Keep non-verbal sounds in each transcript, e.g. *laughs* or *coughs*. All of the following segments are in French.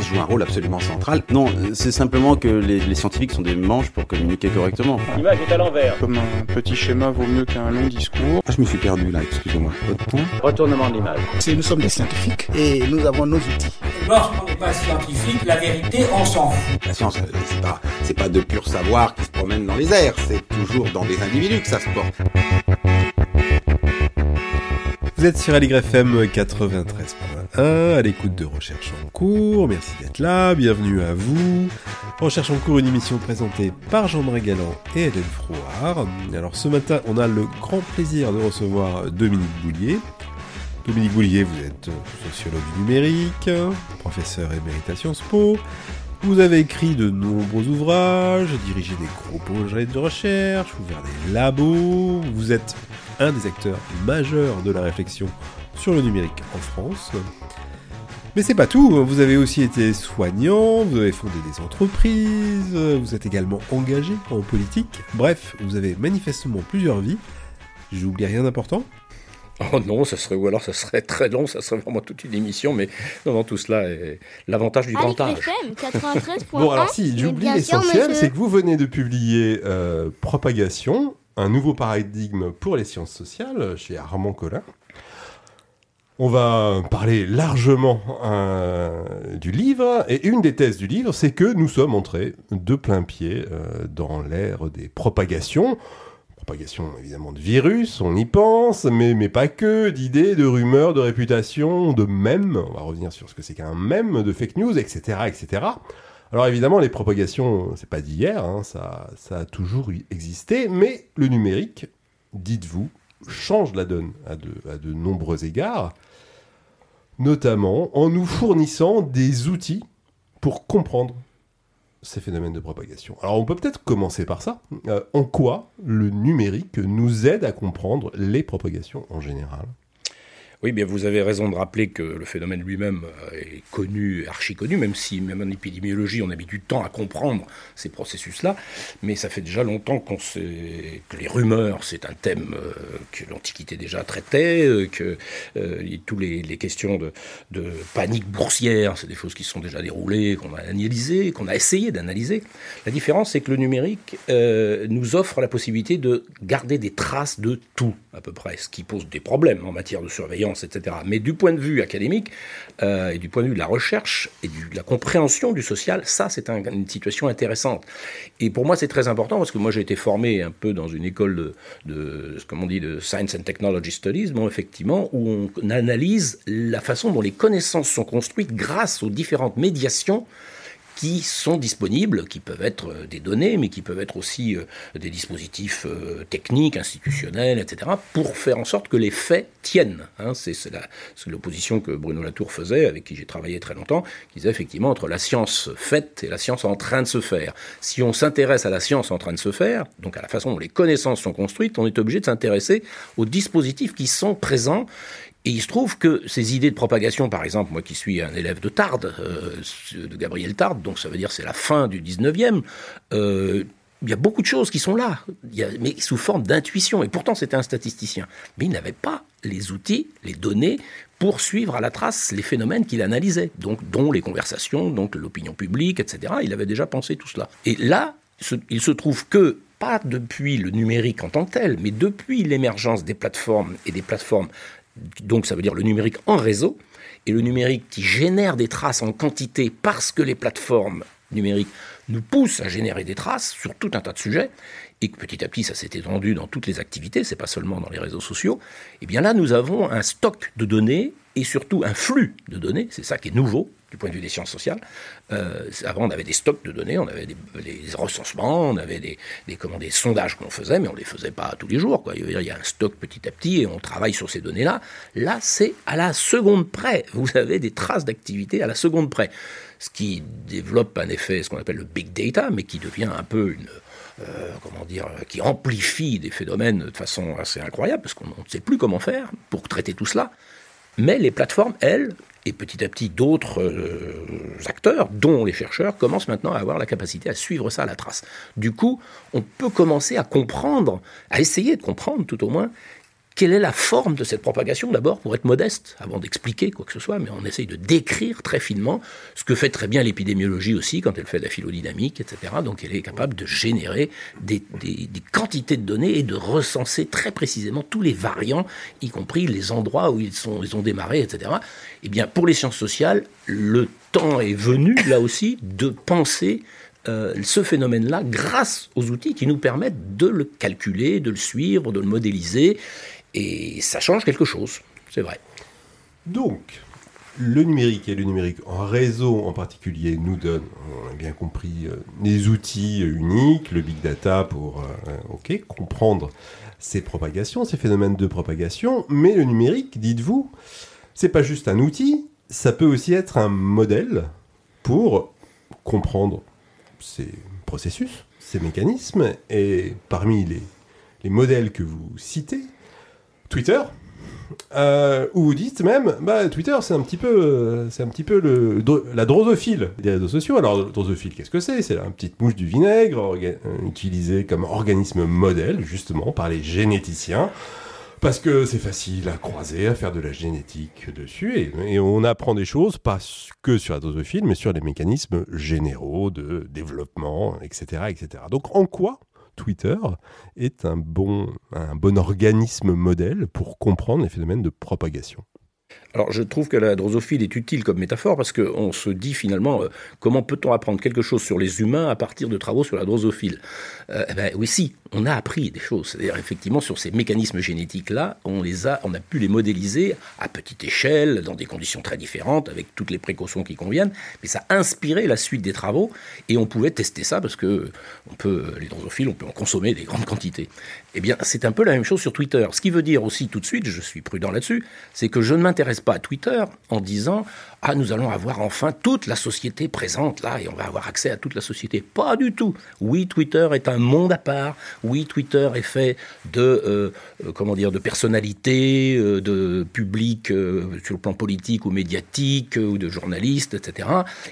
joue un rôle absolument central. Non, c'est simplement que les, scientifiques sont des manches pour communiquer correctement. L'image est à l'envers. Comme un petit schéma vaut mieux qu'un long discours. Ah, je me suis perdu là, excusez-moi. Retournement de l'image. nous sommes des scientifiques et nous avons nos outils. Lorsqu'on pas scientifique, la vérité, on s'en fout. La science, euh, c'est pas, pas de pur savoir qui se promène dans les airs, c'est toujours dans des individus que ça se porte. Vous êtes sur AligrefM 93 à l'écoute de Recherche en cours. Merci d'être là, bienvenue à vous. Recherche en cours, une émission présentée par Jean-Marie Galland et Hélène Frouard. Alors ce matin, on a le grand plaisir de recevoir Dominique Boulier. Dominique Boulier, vous êtes sociologue numérique, professeur émérite à Sciences Po. Vous avez écrit de nombreux ouvrages, dirigé des gros projets de recherche, ouvert des labos. Vous êtes un des acteurs majeurs de la réflexion sur le numérique en France. Mais c'est pas tout, vous avez aussi été soignant, vous avez fondé des entreprises, vous êtes également engagé en politique, bref, vous avez manifestement plusieurs vies. J'oublie rien d'important Oh non, ça serait, ou alors ça serait très long, ça serait vraiment toute une émission, mais non, non, tout cela est l'avantage du grand âge. bon, alors si, j'oublie l'essentiel, c'est que vous venez de publier euh, Propagation, un nouveau paradigme pour les sciences sociales chez Armand Collin. On va parler largement euh, du livre, et une des thèses du livre, c'est que nous sommes entrés de plein pied euh, dans l'ère des propagations. Propagation évidemment de virus, on y pense, mais, pas que, d'idées, de rumeurs, de réputations, de mèmes, on va revenir sur ce que c'est qu'un mème, de fake news, etc. etc. Alors évidemment, les propagations, c'est pas d'hier, hein, ça, ça a toujours existé, mais le numérique, dites-vous, change la donne à de nombreux égards, notamment en nous fournissant des outils pour comprendre ces phénomènes de propagation. Alors on peut peut-être commencer par ça. Euh, en quoi le numérique nous aide à comprendre les propagations en général? Oui, bien vous avez raison de rappeler que le phénomène lui-même euh, est connu, archi connu, même si même en épidémiologie on a mis du temps à comprendre ces processus-là, mais ça fait déjà longtemps qu'on sait que les rumeurs c'est un thème euh, que l'Antiquité déjà traitait, euh, que tous les, questions de, de, panique boursière, c'est des choses qui se sont déjà déroulées, qu'on a analysées, qu'on a essayé d'analyser. La différence c'est que le numérique nous offre la possibilité de garder des traces de tout à peu près, ce qui pose des problèmes en matière de surveillance etc. Mais du point de vue académique euh, et du point de vue de la recherche et de la compréhension du social, ça, c'est une situation intéressante. Et pour moi, c'est très important parce que moi, j'ai été formé un peu dans une école de, comme on dit, de Science and Technology Studies, effectivement, où on analyse la façon dont les connaissances sont construites grâce aux différentes médiations qui sont disponibles, qui peuvent être euh, des données, mais qui peuvent être aussi euh, des dispositifs euh, techniques, institutionnels, etc., pour faire en sorte que les faits tiennent. Hein. c'est l'opposition que Bruno Latour faisait, avec qui j'ai travaillé très longtemps, qui disait effectivement entre la science faite et la science en train de se faire. Si on s'intéresse à la science en train de se faire, donc à la façon dont les connaissances sont construites, on est obligé de s'intéresser aux dispositifs qui sont présents et il se trouve que ces idées de propagation, par exemple, moi qui suis un élève de Tard, euh, de Gabriel Tard, donc ça veut dire c'est la fin du 19e, euh, il y a beaucoup de choses qui sont là, mais sous forme d'intuition. Et pourtant, c'était un statisticien. Mais il n'avait pas les outils, les données pour suivre à la trace les phénomènes qu'il analysait, donc dont les conversations, donc l'opinion publique, etc. Il avait déjà pensé tout cela. Et là, il se trouve que pas depuis le numérique en tant que tel, mais depuis l'émergence des plateformes et des plateformes donc ça veut dire le numérique en réseau, et le numérique qui génère des traces en quantité parce que les plateformes numériques nous poussent à générer des traces sur tout un tas de sujets, que petit à petit ça s'est étendu dans toutes les activités, c'est pas seulement dans les réseaux sociaux, et eh bien là nous avons un stock de données et surtout un flux de données, c'est ça qui est nouveau du point de vue des sciences sociales. Euh, avant, on avait des stocks de données, on avait des, recensements, on avait des, comment, des sondages qu'on faisait, mais on ne les faisait pas tous les jours. Il y a un stock petit à petit et on travaille sur ces données-là. Là, c'est à la seconde près. Vous avez des traces d'activité à la seconde près. Ce qui développe un effet, ce qu'on appelle le big data, mais qui devient un peu une, euh, comment dire, qui amplifie des phénomènes de façon assez incroyable, parce qu'on ne sait plus comment faire pour traiter tout cela. Mais les plateformes, elles, et petit à petit d'autres euh, acteurs, dont les chercheurs, commencent maintenant à avoir la capacité à suivre ça à la trace. Du coup, on peut commencer à comprendre, à essayer de comprendre tout au moins, quelle est la forme de cette propagation d'abord pour être modeste avant d'expliquer quoi que ce soit mais on essaye de décrire très finement ce que fait très bien l'épidémiologie aussi quand elle fait de la phylodynamique etc donc elle est capable de générer des, quantités de données et de recenser très précisément tous les variants y compris les endroits où ils, ont démarré etc et eh bien pour les sciences sociales le temps est venu là aussi de penser euh, ce phénomène-là grâce aux outils qui nous permettent de le calculer, de le suivre, de le modéliser et ça change quelque chose, c'est vrai. Donc, le numérique et le numérique en réseau en particulier nous donne, on a bien compris, euh, des outils uniques, le big data pour euh, comprendre ces propagations, ces phénomènes de propagation, mais le numérique, dites-vous, c'est pas juste un outil, ça peut aussi être un modèle pour comprendre ces processus, ces mécanismes, et parmi les, les modèles que vous citez, Twitter, euh, où vous dites même, bah, Twitter, c'est un petit peu, c'est un petit peu le, la drosophile des réseaux sociaux. Alors, drosophile, qu'est-ce que c'est? C'est une petite mouche du vinaigre utilisée comme organisme modèle, justement, par les généticiens. Parce que c'est facile à croiser, à faire de la génétique dessus, et, et, on apprend des choses, pas que sur la drosophile, mais sur les mécanismes généraux de développement, etc. etc. Donc, en quoi Twitter est un bon, organisme modèle pour comprendre les phénomènes de propagation. Alors je trouve que la drosophile est utile comme métaphore parce qu'on se dit finalement euh, comment peut-on apprendre quelque chose sur les humains à partir de travaux sur la drosophile euh, eh ben, Oui, si, on a appris des choses. C'est-à-dire effectivement sur ces mécanismes génétiques-là, on les a, on a pu les modéliser à petite échelle, dans des conditions très différentes, avec toutes les précautions qui conviennent. Mais ça a inspiré la suite des travaux et on pouvait tester ça parce que on peut, les drosophiles, on peut en consommer des grandes quantités. Eh bien, c'est un peu la même chose sur Twitter. Ce qui veut dire aussi tout de suite, je suis prudent là-dessus, c'est que je ne m'intéresse pas à Twitter en disant ah nous allons avoir enfin toute la société présente là et on va avoir accès à toute la société. Pas du tout. Oui, Twitter est un monde à part. Oui, Twitter est fait de euh, euh comment dire de personnalités, euh, de publics euh, sur le plan politique ou médiatique ou de journalistes, etc.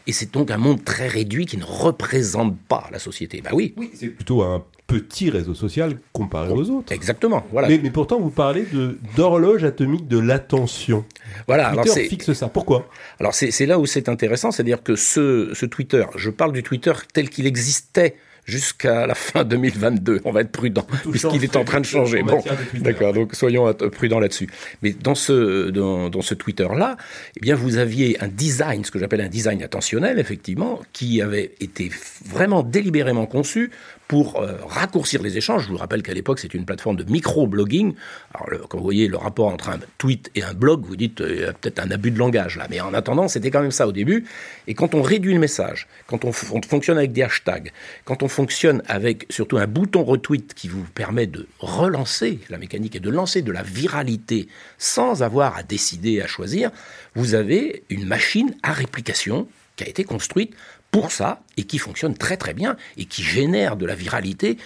Et c'est donc un monde très réduit qui ne représente pas la société. Bah oui. Oui, c'est plutôt un petit réseau social comparé aux autres. Exactement. Voilà. Mais, mais pourtant, vous parlez de d'horloge atomique de l'attention. Voilà. Twitter alors fixe ça. Pourquoi? Alors c'est là où c'est intéressant, c'est-à-dire que ce, ce Twitter, je parle du Twitter tel qu'il existait jusqu'à la fin 2022. On va être prudent, puisqu'il est en train de changer. Bon, d'accord, donc soyons prudents là-dessus. Mais dans ce, dans, dans ce Twitter-là, eh bien, vous aviez un design, ce que j'appelle un design attentionnel, effectivement, qui avait été vraiment délibérément conçu pour euh, raccourcir les échanges. Je vous rappelle qu'à l'époque, c'était une plateforme de micro-blogging. Alors, quand vous voyez le rapport entre un tweet et un blog, vous dites, il y a peut-être un abus de langage là. Mais en attendant, c'était quand même ça au début. Et quand on réduit le message, quand on fonctionne avec des hashtags, quand on fonctionne avec surtout un bouton retweet qui vous permet de relancer la mécanique et de lancer de la viralité sans avoir à décider, à choisir, vous avez une machine à réplication qui a été construite pour ça et qui fonctionne très très bien et qui génère de la viralité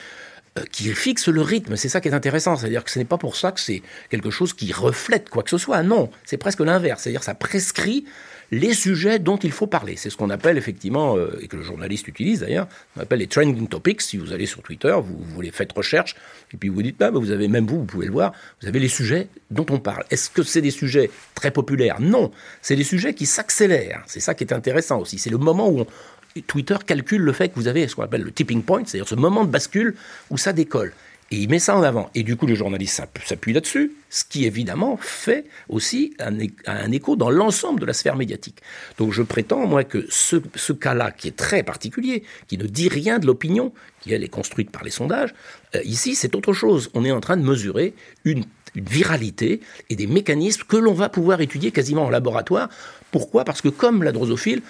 euh, qui fixe le rythme. C'est ça qui est intéressant. C'est-à-dire que ce n'est pas pour ça que c'est quelque chose qui reflète quoi que ce soit. Non, c'est presque l'inverse. C'est-à-dire ça prescrit les sujets dont il faut parler. C'est ce qu'on appelle effectivement, euh, et que le journaliste utilise d'ailleurs, on appelle les trending topics. Si vous allez sur Twitter, vous, vous les faites recherche, et puis vous dites, bah, vous avez même vous, vous pouvez le voir, vous avez les sujets dont on parle. Est-ce que c'est des sujets très populaires? Non, c'est des sujets qui s'accélèrent. C'est ça qui est intéressant aussi. C'est le moment où on, Twitter calcule le fait que vous avez ce qu'on appelle le tipping point, c'est-à-dire ce moment de bascule où ça décolle. Et il met ça en avant. Et du coup, le journaliste s'appuie là-dessus, ce qui évidemment fait aussi un, écho dans l'ensemble de la sphère médiatique. Donc je prétends, moi, que ce, ce cas-là, qui est très particulier, qui ne dit rien de l'opinion, qui elle est construite par les sondages, euh, ici c'est autre chose. On est en train de mesurer une, une viralité et des mécanismes que l'on va pouvoir étudier quasiment en laboratoire. Pourquoi? Parce que comme la drosophile,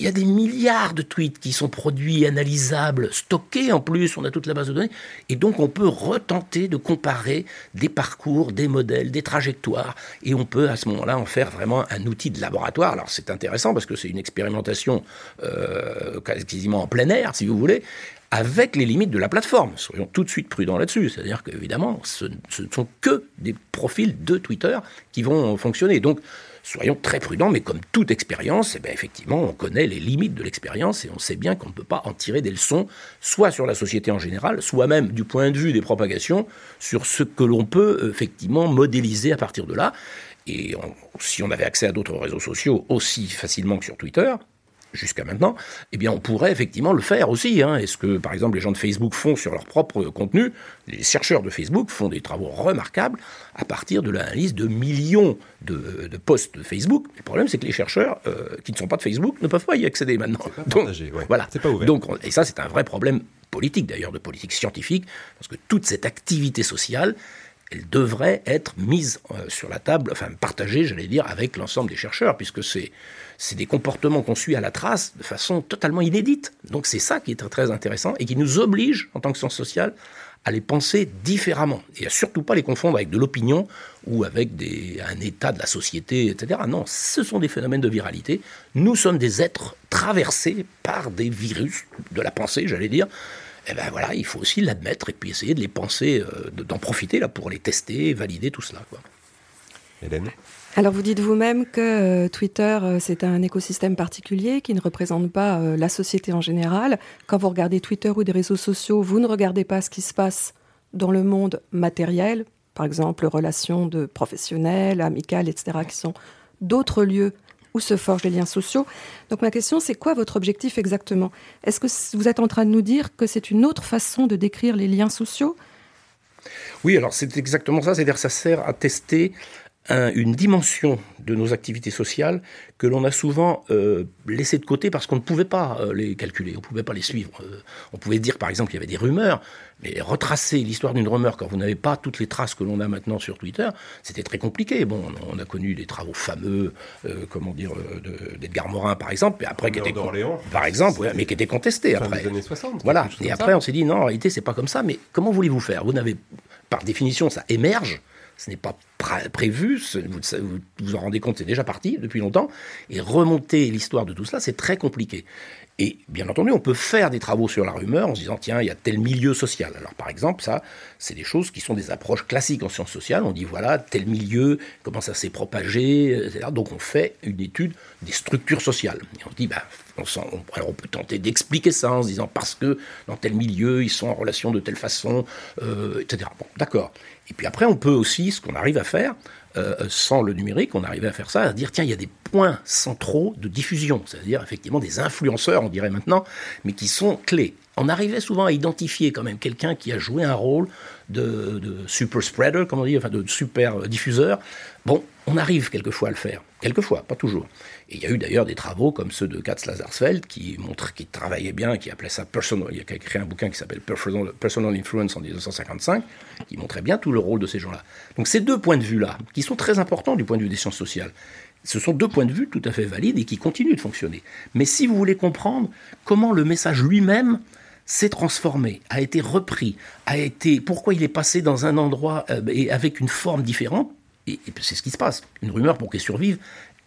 il y a des milliards de tweets qui sont produits, analysables, stockés en plus, on a toute la base de données, et donc on peut retenter de comparer des parcours, des modèles, des trajectoires, et on peut à ce moment-là en faire vraiment un outil de laboratoire. Alors c'est intéressant parce que c'est une expérimentation euh, quasiment en plein air, si vous voulez, avec les limites de la plateforme. Soyons tout de suite prudents là-dessus. C'est-à-dire qu'évidemment, ce, ce ne sont que des profils de Twitter qui vont fonctionner. Donc, soyons très prudents, mais comme toute expérience, eh bien, effectivement, on connaît les limites de l'expérience et on sait bien qu'on ne peut pas en tirer des leçons, soit sur la société en général, soit même du point de vue des propagations, sur ce que l'on peut effectivement modéliser à partir de là. Et si on avait accès à d'autres réseaux sociaux aussi facilement que sur Twitter, jusqu'à maintenant, eh bien, on pourrait effectivement le faire aussi. Hein. Est-ce que, par exemple, les gens de Facebook font sur leur propre contenu Les chercheurs de Facebook font des travaux remarquables à partir de l'analyse de millions de, posts de Facebook. Le problème, c'est que les chercheurs euh, qui ne sont pas de Facebook ne peuvent pas y accéder maintenant. Pas Donc, voilà. Pas ouvert. Donc, et ça, c'est un vrai problème politique d'ailleurs, de politique scientifique, parce que toute cette activité sociale, elle devrait être mise euh, sur la table, enfin partagée, j'allais dire, avec l'ensemble des chercheurs, puisque c'est des comportements qu'on suit à la trace de façon totalement inédite. Donc c'est ça qui est très intéressant et qui nous oblige, en tant que science sociale, à les penser différemment. Et à surtout pas les confondre avec de l'opinion ou avec des, un état de la société, etc. Non, ce sont des phénomènes de viralité. Nous sommes des êtres traversés par des virus de la pensée, j'allais dire. Eh ben voilà, il faut aussi l'admettre et puis essayer de les penser, euh, d'en profiter là pour les tester, valider tout cela. Quoi. Hélène alors vous dites vous-même que euh, Twitter, euh, c'est un écosystème particulier qui ne représente pas euh, la société en général. Quand vous regardez Twitter ou des réseaux sociaux, vous ne regardez pas ce qui se passe dans le monde matériel, par exemple relations de professionnels, amicales, etc., qui sont d'autres lieux où se forgent les liens sociaux. Donc ma question, c'est quoi votre objectif exactement? Est-ce que vous êtes en train de nous dire que c'est une autre façon de décrire les liens sociaux? Oui, alors c'est exactement ça, c'est-à-dire ça sert à tester une dimension de nos activités sociales que l'on a souvent euh, laissé de côté parce qu'on ne pouvait pas euh, les calculer, on ne pouvait pas les suivre. Euh, on pouvait dire par exemple qu'il y avait des rumeurs, mais retracer l'histoire d'une rumeur quand vous n'avez pas toutes les traces que l'on a maintenant sur Twitter, c'était très compliqué. Bon, on a connu des travaux fameux, comment dire, d'Edgar Morin par exemple, mais après qui était par exemple, mais qui était contesté après. Des années 60, voilà. Et après, on s'est dit non, en réalité, c'est pas comme ça. Mais comment voulez-vous faire? Vous n'avez, par définition, ça émerge ce n'est pas prévu, vous, vous en rendez compte, c'est déjà parti depuis longtemps, et remonter l'histoire de tout cela, c'est très compliqué. Et bien entendu, on peut faire des travaux sur la rumeur en se disant, tiens, il y a tel milieu social. Alors par exemple, ça, c'est des choses qui sont des approches classiques en sciences sociales. On dit, voilà, tel milieu, comment ça s'est propagé, etc. Donc on fait une étude des structures sociales. On dit, bah, on, alors on peut tenter d'expliquer ça en se disant, parce que dans tel milieu, ils sont en relation de telle façon, euh, etc. Bon, d'accord. Et puis après, on peut aussi, ce qu'on arrive à faire, euh, sans le numérique, on arrivait à faire ça, à dire tiens, il y a des points centraux de diffusion, c'est-à-dire effectivement des influenceurs, on dirait maintenant, mais qui sont clés. On arrivait souvent à identifier quand même quelqu'un qui a joué un rôle de, super spreader, comme on dit, enfin de super diffuseur. Bon, on arrive quelquefois à le faire, quelquefois, pas toujours. Et il y a eu d'ailleurs des travaux comme ceux de Katz Lazarsfeld qui montrent, qui travaillait bien, qui appelait ça personal. Il a écrit un bouquin qui s'appelle Personal Influence en 1955, qui montrait bien tout le rôle de ces gens-là. Donc ces deux points de vue-là, qui sont très importants du point de vue des sciences sociales, ce sont deux points de vue tout à fait valides et qui continuent de fonctionner. Mais si vous voulez comprendre comment le message lui-même s'est transformé, a été repris, a été pourquoi il est passé dans un endroit euh, et avec une forme différente, et, et c'est ce qui se passe. Une rumeur, pour qu'elle survive,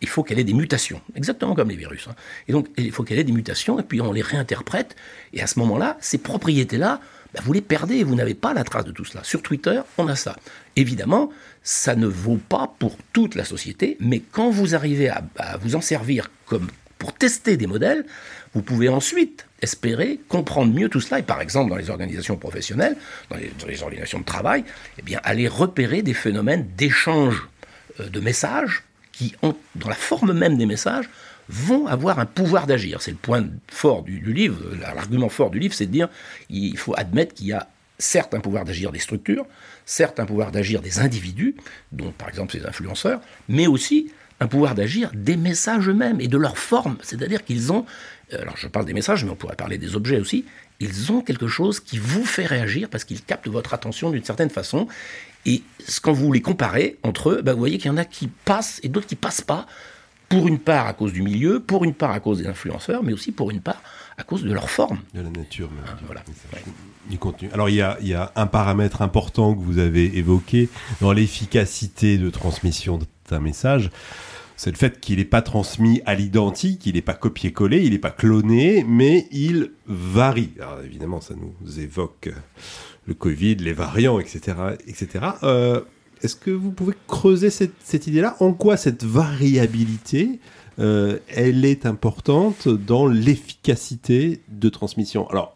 il faut qu'elle ait des mutations, exactement comme les virus. Hein. Et donc, il faut qu'elle ait des mutations, et puis on les réinterprète, et à ce moment-là, ces propriétés-là, bah, vous les perdez, vous n'avez pas la trace de tout cela. Sur Twitter, on a ça. Évidemment, ça ne vaut pas pour toute la société, mais quand vous arrivez à, vous en servir comme pour tester des modèles, vous pouvez ensuite espérer comprendre mieux tout cela, et par exemple dans les organisations professionnelles, dans les, organisations de travail, eh aller repérer des phénomènes d'échange euh, de messages qui, dans la forme même des messages, vont avoir un pouvoir d'agir. C'est le point fort du, livre, l'argument fort du livre, c'est de dire il faut admettre qu'il y a certes un pouvoir d'agir des structures, certes un pouvoir d'agir des individus, dont par exemple ces influenceurs, mais aussi un pouvoir d'agir des messages eux-mêmes et de leur forme. C'est-à-dire qu'ils ont, euh, alors je parle des messages, mais on pourrait parler des objets aussi, ils ont quelque chose qui vous fait réagir parce qu'ils captent votre attention d'une certaine façon et quand vous les comparez entre eux, bah, vous voyez qu'il y en a qui passent et d'autres qui passent pas, pour une part à cause du milieu, pour une part à cause des influenceurs, mais aussi pour une part à cause de leur forme. De la nature, même. Ah, voilà. Du contenu. Alors il y, a, il y a un paramètre important que vous avez évoqué dans l'efficacité de transmission d'un message. c'est le fait qu'il n'est pas transmis à l'identique, il n'est pas copié-collé, il n'est pas cloné, mais il varie. Alors évidemment, ça nous évoque le Covid, les variants, etc. etc. Euh, Est-ce que vous pouvez creuser cette, cette idée-là? En quoi cette variabilité, euh, elle est importante dans l'efficacité de transmission? Alors,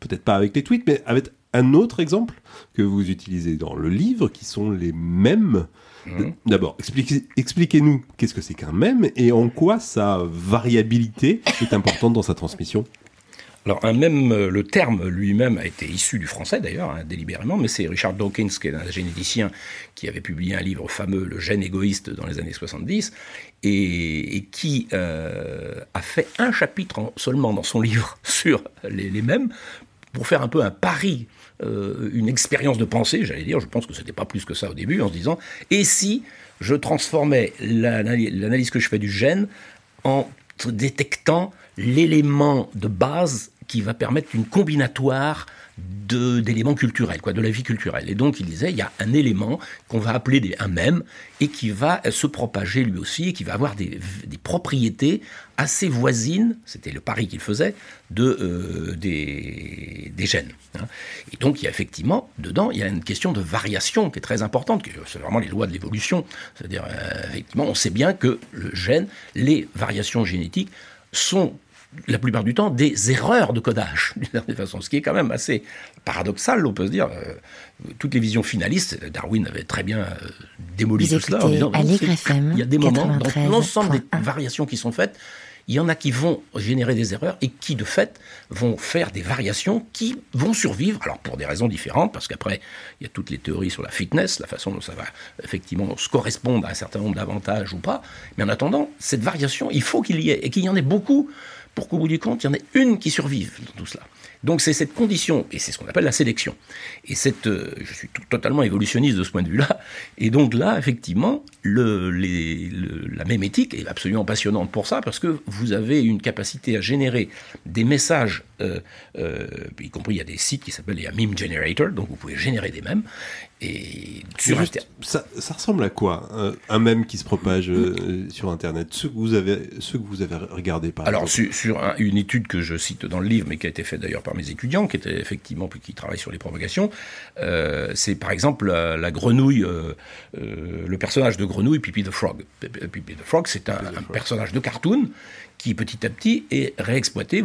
peut-être pas avec les tweets, mais avec un autre exemple que vous utilisez dans le livre, qui sont les mêmes. Mmh. D'abord, expliquez-nous qu'est-ce que c'est qu'un mème et en quoi sa variabilité est importante dans sa transmission. Alors, même, euh, le terme lui-même a été issu du français d'ailleurs, hein, délibérément, mais c'est Richard Dawkins, qui est un généticien, qui avait publié un livre fameux, Le gène égoïste, dans les années 70, et, qui euh, a fait un chapitre seulement dans son livre *laughs* sur les, mêmes, pour faire un peu un pari, euh, une expérience de pensée, j'allais dire, je pense que ce n'était pas plus que ça au début, en se disant, et si je transformais l'analyse que je fais du gène en détectant l'élément de base qui va permettre une combinatoire d'éléments culturels, quoi, de la vie culturelle. Et donc il disait, il y a un élément qu'on va appeler un même et qui va se propager lui aussi et qui va avoir des, propriétés assez voisines, c'était le pari qu'il faisait, de, euh, des, gènes. Hein. Et donc il y a effectivement, dedans, il y a une question de variation qui est très importante, c'est vraiment les lois de l'évolution. C'est-à-dire, euh, effectivement, on sait bien que le gène, les variations génétiques sont la plupart du temps des erreurs de codage, *laughs* d'une certaine façon, ce qui est quand même assez paradoxal, on peut se dire. Euh, toutes les visions finalistes, Darwin avait très bien euh, démoli tout cela en disant il y a des moments, dans l'ensemble des variations qui sont faites, il y en a qui vont générer des erreurs et qui, de fait, vont faire des variations qui vont survivre, alors pour des raisons différentes, parce qu'après, il y a toutes les théories sur la fitness, la façon dont ça va effectivement se correspondre à un certain nombre d'avantages ou pas, mais en attendant, cette variation, il faut qu'il y ait, et qu'il y en ait beaucoup pour qu'au bout du compte, il y en ait une qui survive dans tout cela. Donc c'est cette condition, et c'est ce qu'on appelle la sélection. Et cette, euh, je suis totalement évolutionniste de ce point de vue-là. Et donc là, effectivement, la même éthique est absolument passionnante pour ça, parce que vous avez une capacité à générer des messages, euh, euh, y compris il y a des sites qui s'appellent les meme generator, donc vous pouvez générer des mèmes, et sur ça, ça, ressemble à quoi un, mème qui se propage euh, sur Internet Ceux que vous avez, ceux que vous avez regardés par Alors sur, sur une étude que je cite dans le livre, mais qui a été faite d'ailleurs par mes étudiants, qui étaient effectivement qui travaillent sur les propagations, euh, c'est par exemple la, grenouille, euh, le personnage de grenouille Pipi the Frog. Pipi the Frog, c'est un, un personnage de cartoon qui petit à petit est réexploité.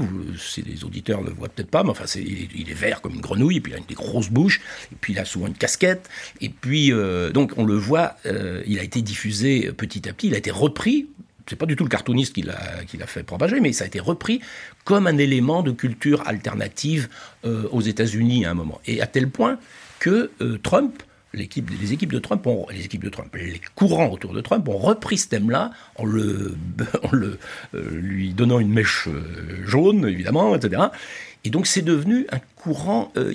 Les auditeurs ne le voient peut-être pas, mais enfin, il, est vert comme une grenouille, et puis il a une des grosses bouches, et puis il a souvent une casquette, et puis euh, donc on le voit, euh, il a été diffusé petit à petit, il a été repris. C'est pas du tout le cartooniste qui l'a fait propager, mais ça a été repris comme un élément de culture alternative euh, aux États-Unis à un moment. Et à tel point que Trump les équipes de Trump, ont, les équipes de Trump, les courants autour de Trump ont repris ce thème-là en le *laughs* euh, lui donnant une mèche euh, jaune, évidemment, etc. Et donc c'est devenu un courant euh,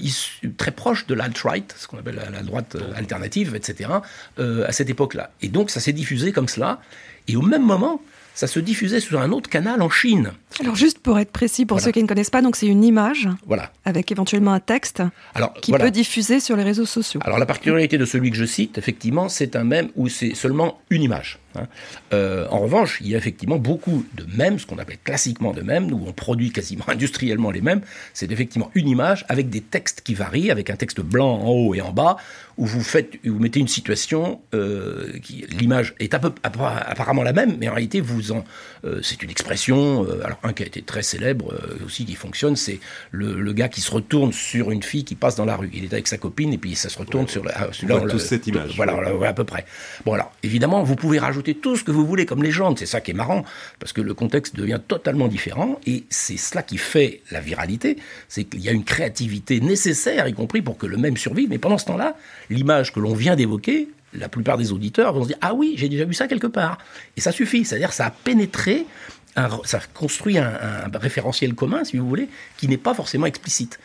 très proche de l'alt-right, ce qu'on appelle la, droite alternative, etc., à cette époque-là. Et donc ça s'est diffusé comme cela. Et au même moment, ça se diffusait sur un autre canal en Chine. Alors juste pour être précis, pour ceux qui ne connaissent pas, donc c'est une image voilà. avec éventuellement un texte Alors, qui peut diffuser sur les réseaux sociaux. Alors la particularité de celui que je cite, effectivement, c'est un même où c'est seulement une image. Hein. Euh, en revanche, il y a effectivement beaucoup de mèmes, ce qu'on appelle classiquement de mèmes, où on produit quasiment *laughs* industriellement les mêmes. C'est effectivement une image avec des textes qui varient, avec un texte blanc en haut et en bas, où vous, faites, vous mettez une situation, euh, qui, l'image est peu, apparemment la même, mais en réalité, vous en, euh, c'est une expression, alors un qui a été très célèbre aussi, qui fonctionne, c'est le, gars qui se retourne sur une fille qui passe dans la rue. Il est avec sa copine et puis ça se retourne sur la... on cette image. Voilà, à peu près. Bon alors, évidemment, vous pouvez rajouter tout ce que vous voulez comme légende. C'est ça qui est marrant, parce que le contexte devient totalement différent, et c'est cela qui fait la viralité, c'est qu'il y a une créativité nécessaire, y compris pour que le même survive. Mais pendant ce temps-là, l'image que l'on vient d'évoquer, la plupart des auditeurs vont se dire Ah oui, j'ai déjà vu ça quelque part. Et ça suffit, c'est-à-dire ça a pénétré, ça construit un, un référentiel commun, si vous voulez, qui n'est pas forcément explicite.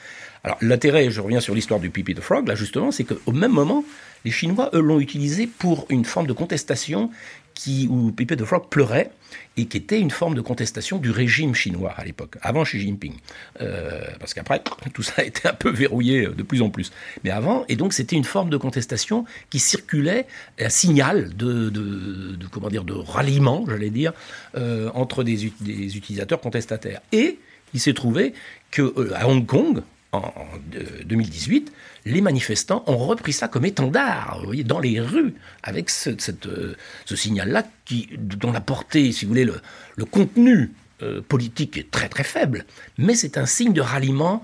Alors l'intérêt, je reviens sur l'histoire du pipi de frog, là justement, c'est qu'au même moment, les Chinois, eux, l'ont utilisé pour une forme de contestation qui, où Pepe de Frog pleurait et qui était une forme de contestation du régime chinois à l'époque, avant Xi Jinping. Euh, parce qu'après, *laughs* tout ça a été un peu verrouillé de plus en plus. Mais avant, et donc c'était une forme de contestation qui circulait, un signal de, de, comment dire, de ralliement, j'allais dire, euh, entre des, utilisateurs contestataires. Et il s'est trouvé qu'à euh, Hong Kong, en, 2018, les manifestants ont repris ça comme étendard, dans les rues, avec ce, euh, signal-là, dont la portée, si vous voulez, le, le contenu euh, politique est très très faible, mais c'est un signe de ralliement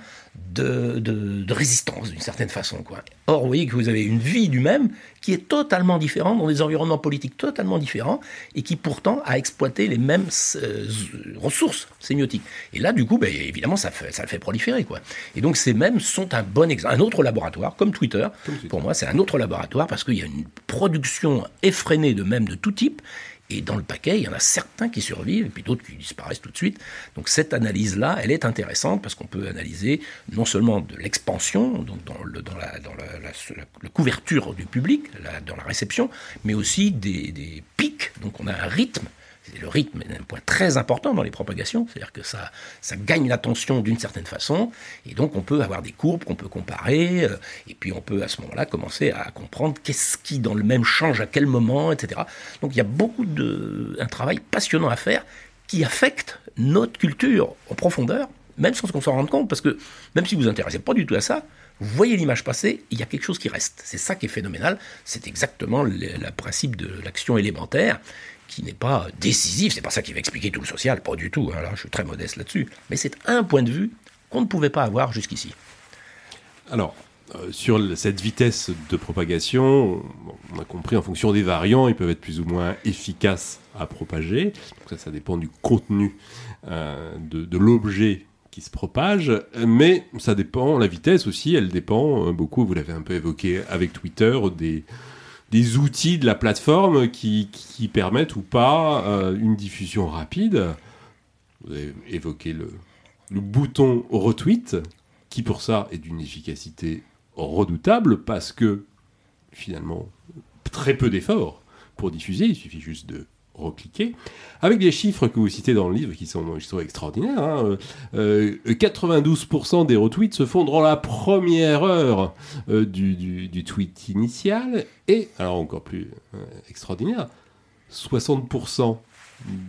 de, résistance d'une certaine façon. Quoi. Or, vous voyez que vous avez une vie du même qui est totalement différente, dans des environnements politiques totalement différents, et qui pourtant a exploité les mêmes euh, ressources sémiotiques. Et là, du coup, ben, évidemment, ça, fait, ça le fait proliférer. Quoi. Et donc, ces mêmes sont un bon exemple. Un autre laboratoire, comme Twitter, pour moi, c'est un autre laboratoire parce qu'il y a une production effrénée de mèmes de tout type, et dans le paquet, il y en a certains qui survivent et puis d'autres qui disparaissent tout de suite. Donc cette analyse-là, elle est intéressante parce qu'on peut analyser non seulement de l'expansion, donc dans, le, dans, la, dans couverture du public, dans la réception, mais aussi des, des pics. Donc on a un rythme le rythme est un point très important dans les propagations, c'est-à-dire que ça, ça gagne l'attention d'une certaine façon, et donc on peut avoir des courbes qu'on peut comparer, euh, et puis on peut à ce moment-là commencer à comprendre qu'est-ce qui dans le même change à quel moment, etc. Donc il y a beaucoup de, un travail passionnant à faire qui affecte notre culture en profondeur, même sans qu'on s'en rende compte, parce que même si vous vous intéressez pas du tout à ça, vous voyez l'image passer, il y a quelque chose qui reste. C'est ça qui est phénoménal, c'est exactement le, le principe de l'action élémentaire qui n'est pas décisif, c'est pas ça qui va expliquer tout le social, pas du tout, hein, là je suis très modeste là-dessus, mais c'est un point de vue qu'on ne pouvait pas avoir jusqu'ici. Alors, euh, sur cette vitesse de propagation, on a compris en fonction des variants, ils peuvent être plus ou moins efficaces à propager. Donc ça, ça dépend du contenu euh, de, l'objet qui se propage, mais ça dépend, la vitesse aussi, elle dépend euh, beaucoup, vous l'avez un peu évoqué avec Twitter, des, des outils de la plateforme qui, permettent ou pas euh, une diffusion rapide. Vous avez évoqué le, le bouton retweet, qui pour ça est d'une efficacité redoutable parce que finalement très peu d'efforts pour diffuser, il suffit juste de recliquer, avec des chiffres que vous citez dans le livre qui sont, extraordinaires. 92% hein. euh, des retweets se font dans la première heure euh, du, tweet initial, et, alors encore plus euh, extraordinaire, 60%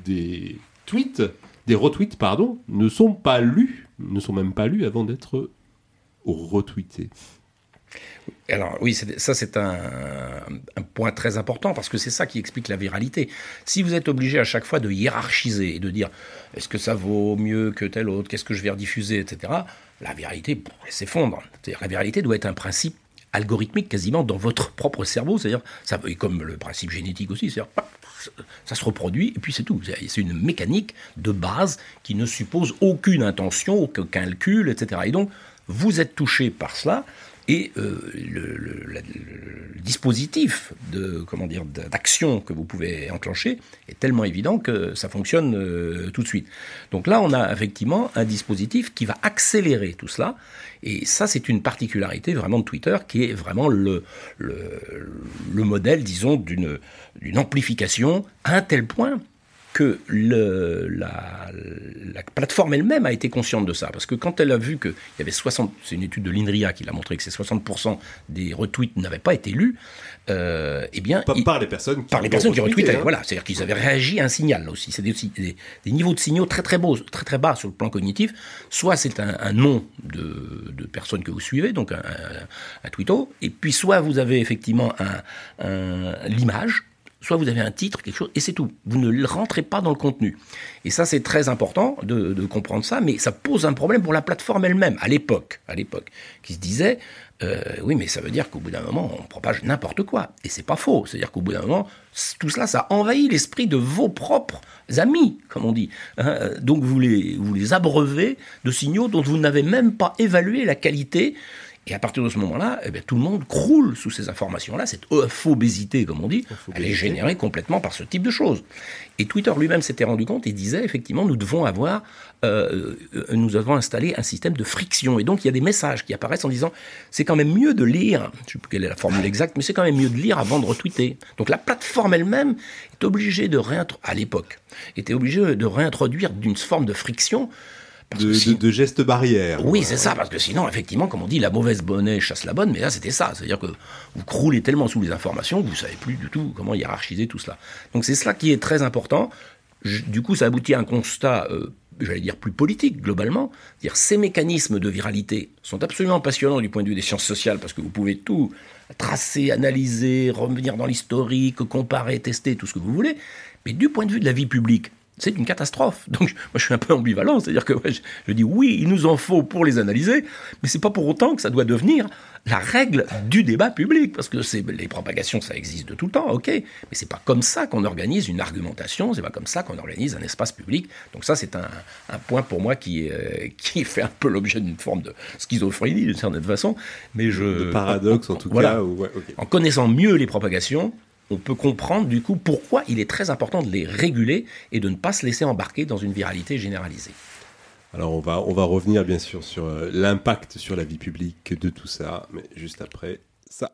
des tweets, des retweets, pardon, ne sont pas lus, ne sont même pas lus avant d'être retweetés. Alors oui, ça c'est un, point très important parce que c'est ça qui explique la viralité. Si vous êtes obligé à chaque fois de hiérarchiser et de dire est-ce que ça vaut mieux que tel autre, qu'est-ce que je vais rediffuser, etc., la viralité s'effondre. La viralité doit être un principe algorithmique quasiment dans votre propre cerveau, c'est-à-dire, ça, comme le principe génétique aussi, c'est-à-dire, ça se reproduit et puis c'est tout. C'est une mécanique de base qui ne suppose aucune intention, aucun calcul, etc. Et donc, vous êtes touché par cela, et euh, le, dispositif de comment dire d'action que vous pouvez enclencher est tellement évident que ça fonctionne euh, tout de suite. Donc là, on a effectivement un dispositif qui va accélérer tout cela. Et ça, c'est une particularité vraiment de Twitter qui est vraiment le, le modèle, disons, d'une amplification à un tel point que le, la, plateforme elle-même a été consciente de ça. Parce que quand elle a vu qu'il y avait 60, c'est une étude de l'INRIA qui l'a montré que ces 60% des retweets n'avaient pas été lus, euh, eh bien. par les personnes qui, par les personnes qui retweetaient. Hein. Voilà, c'est-à-dire qu'ils avaient réagi à un signal là aussi. C'est des, des, niveaux de signaux très très beaux, très très bas sur le plan cognitif. Soit c'est un, nom de, de, personnes que vous suivez, donc un, un, tweeto, et puis soit vous avez effectivement un, l'image soit vous avez un titre, quelque chose, et c'est tout. Vous ne rentrez pas dans le contenu. Et ça, c'est très important de, comprendre ça, mais ça pose un problème pour la plateforme elle-même, à l'époque, à l'époque, qui se disait, euh, oui, mais ça veut dire qu'au bout d'un moment, on propage n'importe quoi. Et c'est pas faux. C'est-à-dire qu'au bout d'un moment, tout cela, ça envahit l'esprit de vos propres amis, comme on dit. Hein. donc vous les, vous les abreuvez de signaux dont vous n'avez même pas évalué la qualité Et à partir de ce moment-là, eh tout le monde croule sous ces informations-là. Cette obésité, comme on dit, elle est générée complètement par ce type de choses. Et Twitter lui-même s'était rendu compte et disait effectivement, nous devons avoir, euh, nous avons installé un système de friction. Et donc il y a des messages qui apparaissent en disant, c'est quand même mieux de lire, je ne sais plus quelle est la formule exacte, mais c'est quand même mieux de lire avant de retweeter. Donc la plateforme elle-même est obligée de réintroduire, à l'époque, était obligée de réintroduire d'une forme de friction de, gestes barrières. Oui, c'est ça, parce que sinon, effectivement, comme on dit, la mauvaise bonnet chasse la bonne, mais là, c'était ça. C'est-à-dire que vous croulez tellement sous les informations que vous ne savez plus du tout comment hiérarchiser tout cela. Donc c'est cela qui est très important. du coup, ça aboutit à un constat, euh, j'allais dire, plus politique, globalement. dire ces mécanismes de viralité sont absolument passionnants du point de vue des sciences sociales, parce que vous pouvez tout tracer, analyser, revenir dans l'historique, comparer, tester, tout ce que vous voulez. Mais du point de vue de la vie publique, c'est une catastrophe. Donc, moi, je suis un peu ambivalent, c'est-à-dire que je, dis oui, il nous en faut pour les analyser, mais c'est pas pour autant que ça doit devenir la règle du débat public, parce que c'est les propagations, ça existe de tout le temps, ok, mais c'est pas comme ça qu'on organise une argumentation, c'est pas comme ça qu'on organise un espace public. Donc ça, c'est un, point pour moi qui, euh, qui fait un peu l'objet d'une forme de schizophrénie d'une certaine façon, mais je de paradoxe en, tout cas. En connaissant mieux les propagations, on peut comprendre du coup pourquoi il est très important de les réguler et de ne pas se laisser embarquer dans une viralité généralisée. Alors on va, revenir bien sûr sur euh, l'impact sur la vie publique de tout ça, mais juste après ça.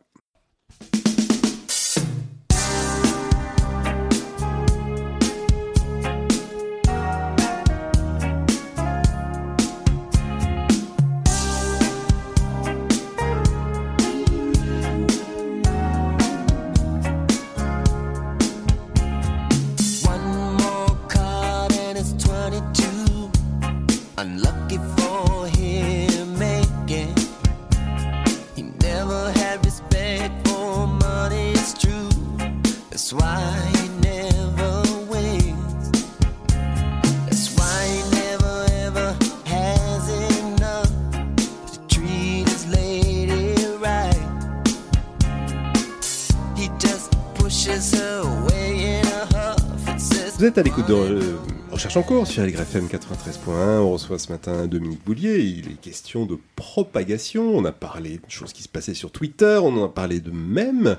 À l'écoute de Recherche en cours sur LGFM 93.1. On reçoit ce matin Dominique Boulier. Il est question de propagation. On a parlé de choses qui se passaient sur Twitter. On en a parlé de mèmes.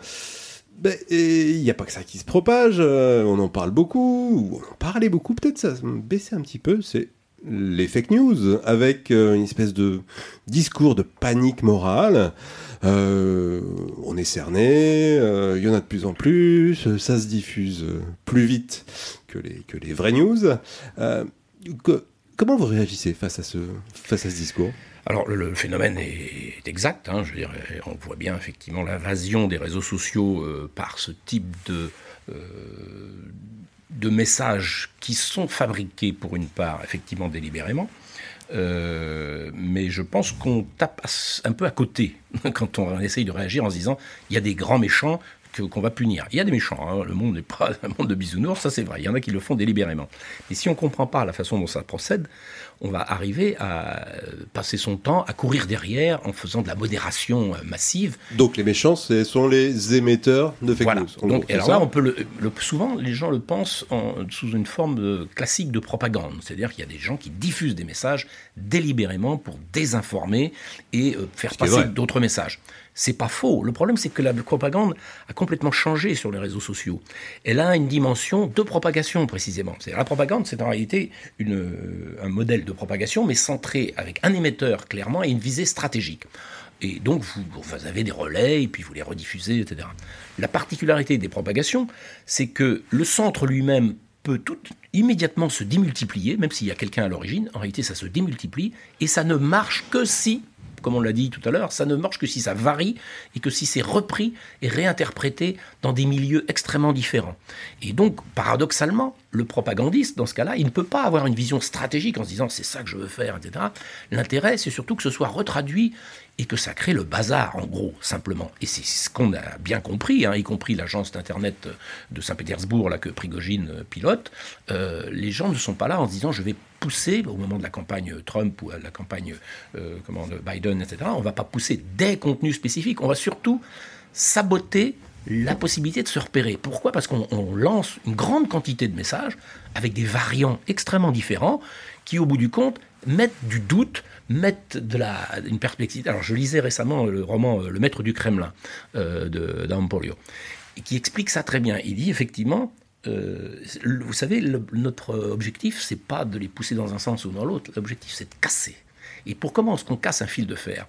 Ben, il n'y a pas que ça qui se propage. Euh, on en parle beaucoup. On en parlait beaucoup. Peut-être ça baissé un petit peu. C'est les fake news avec euh, une espèce de discours de panique morale. Euh, on est cerné, il y en a de plus en plus, ça se diffuse plus vite que les, que les vraies news. Euh, comment vous réagissez face à ce, face à ce discours? Alors le, phénomène est, exact, hein, je veux dire, on voit bien effectivement l'invasion des réseaux sociaux euh, par ce type de, euh, de messages qui sont fabriqués pour une part effectivement délibérément, mais je pense qu'on tape un peu à côté *laughs* quand on essaye de réagir en se disant il y a des grands méchants, qu'on va punir. Il y a des méchants, hein. le monde n'est pas *laughs* un monde de bisounours, ça c'est vrai, il y en a qui le font délibérément. Mais si on ne comprend pas la façon dont ça procède, on va arriver à passer son temps à courir derrière en faisant de la modération euh, massive. Donc les méchants, ce sont les émetteurs de fake news. Donc, alors là, on peut le, souvent, les gens le pensent sous une forme classique de propagande. C'est-à-dire qu'il y a des gens qui diffusent des messages délibérément pour désinformer et euh, faire passer d'autres messages. C'est pas faux. Le problème, c'est que la propagande a complètement changé sur les réseaux sociaux. Elle a une dimension de propagation, précisément. C'est la propagande, c'est en réalité une, un modèle de propagation, mais centré avec un émetteur, clairement, et une visée stratégique. Et donc, vous, vous, avez des relais, puis vous les rediffusez, etc. La particularité des propagations, c'est que le centre lui-même peut tout immédiatement se démultiplier, même s'il y a quelqu'un à l'origine. En réalité, ça se démultiplie, et ça ne marche que si comme on l'a dit tout à l'heure, ça ne marche que si ça varie et que si c'est repris et réinterprété dans des milieux extrêmement différents. Et donc, paradoxalement, le propagandiste, dans ce cas-là, il ne peut pas avoir une vision stratégique en se disant c'est ça que je veux faire, etc. L'intérêt, c'est surtout que ce soit retraduit et que ça crée le bazar, en gros, simplement. Et c'est ce qu'on a bien compris, hein, y compris l'agence d'Internet de Saint-Pétersbourg, là, que Prigogine euh, pilote. Euh, les gens ne sont pas là en se disant je vais pousser, au moment de la campagne Trump ou à la campagne euh, Biden, etc., on ne va pas pousser des contenus spécifiques, on va surtout saboter la possibilité de se repérer. Pourquoi? Parce qu'on lance une grande quantité de messages avec des variants extrêmement différents qui, au bout du compte, mettent du doute mettent de la, une perspective. Alors, je lisais récemment le roman Le Maître du Kremlin euh, d'Ampolio, qui explique ça très bien. Il dit effectivement, euh, vous savez, notre objectif, c'est pas de les pousser dans un sens ou dans l'autre. L'objectif, c'est de casser. Et pour comment est-ce qu'on casse un fil de fer?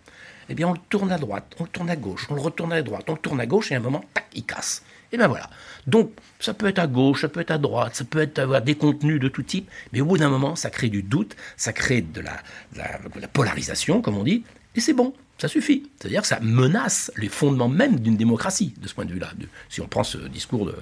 Eh bien, on le tourne à droite, on le tourne à gauche, on le retourne à droite, on le tourne à gauche, et à un moment, tac, il casse. Et bien voilà. Donc, ça peut être à gauche, ça peut être à droite, ça peut être avoir des contenus de tout type, mais au bout d'un moment, ça crée du doute, ça crée de la, la polarisation, comme on dit, et c'est bon, ça suffit. C'est-à-dire que ça menace les fondements même d'une démocratie, de ce point de vue-là, si on prend ce discours de,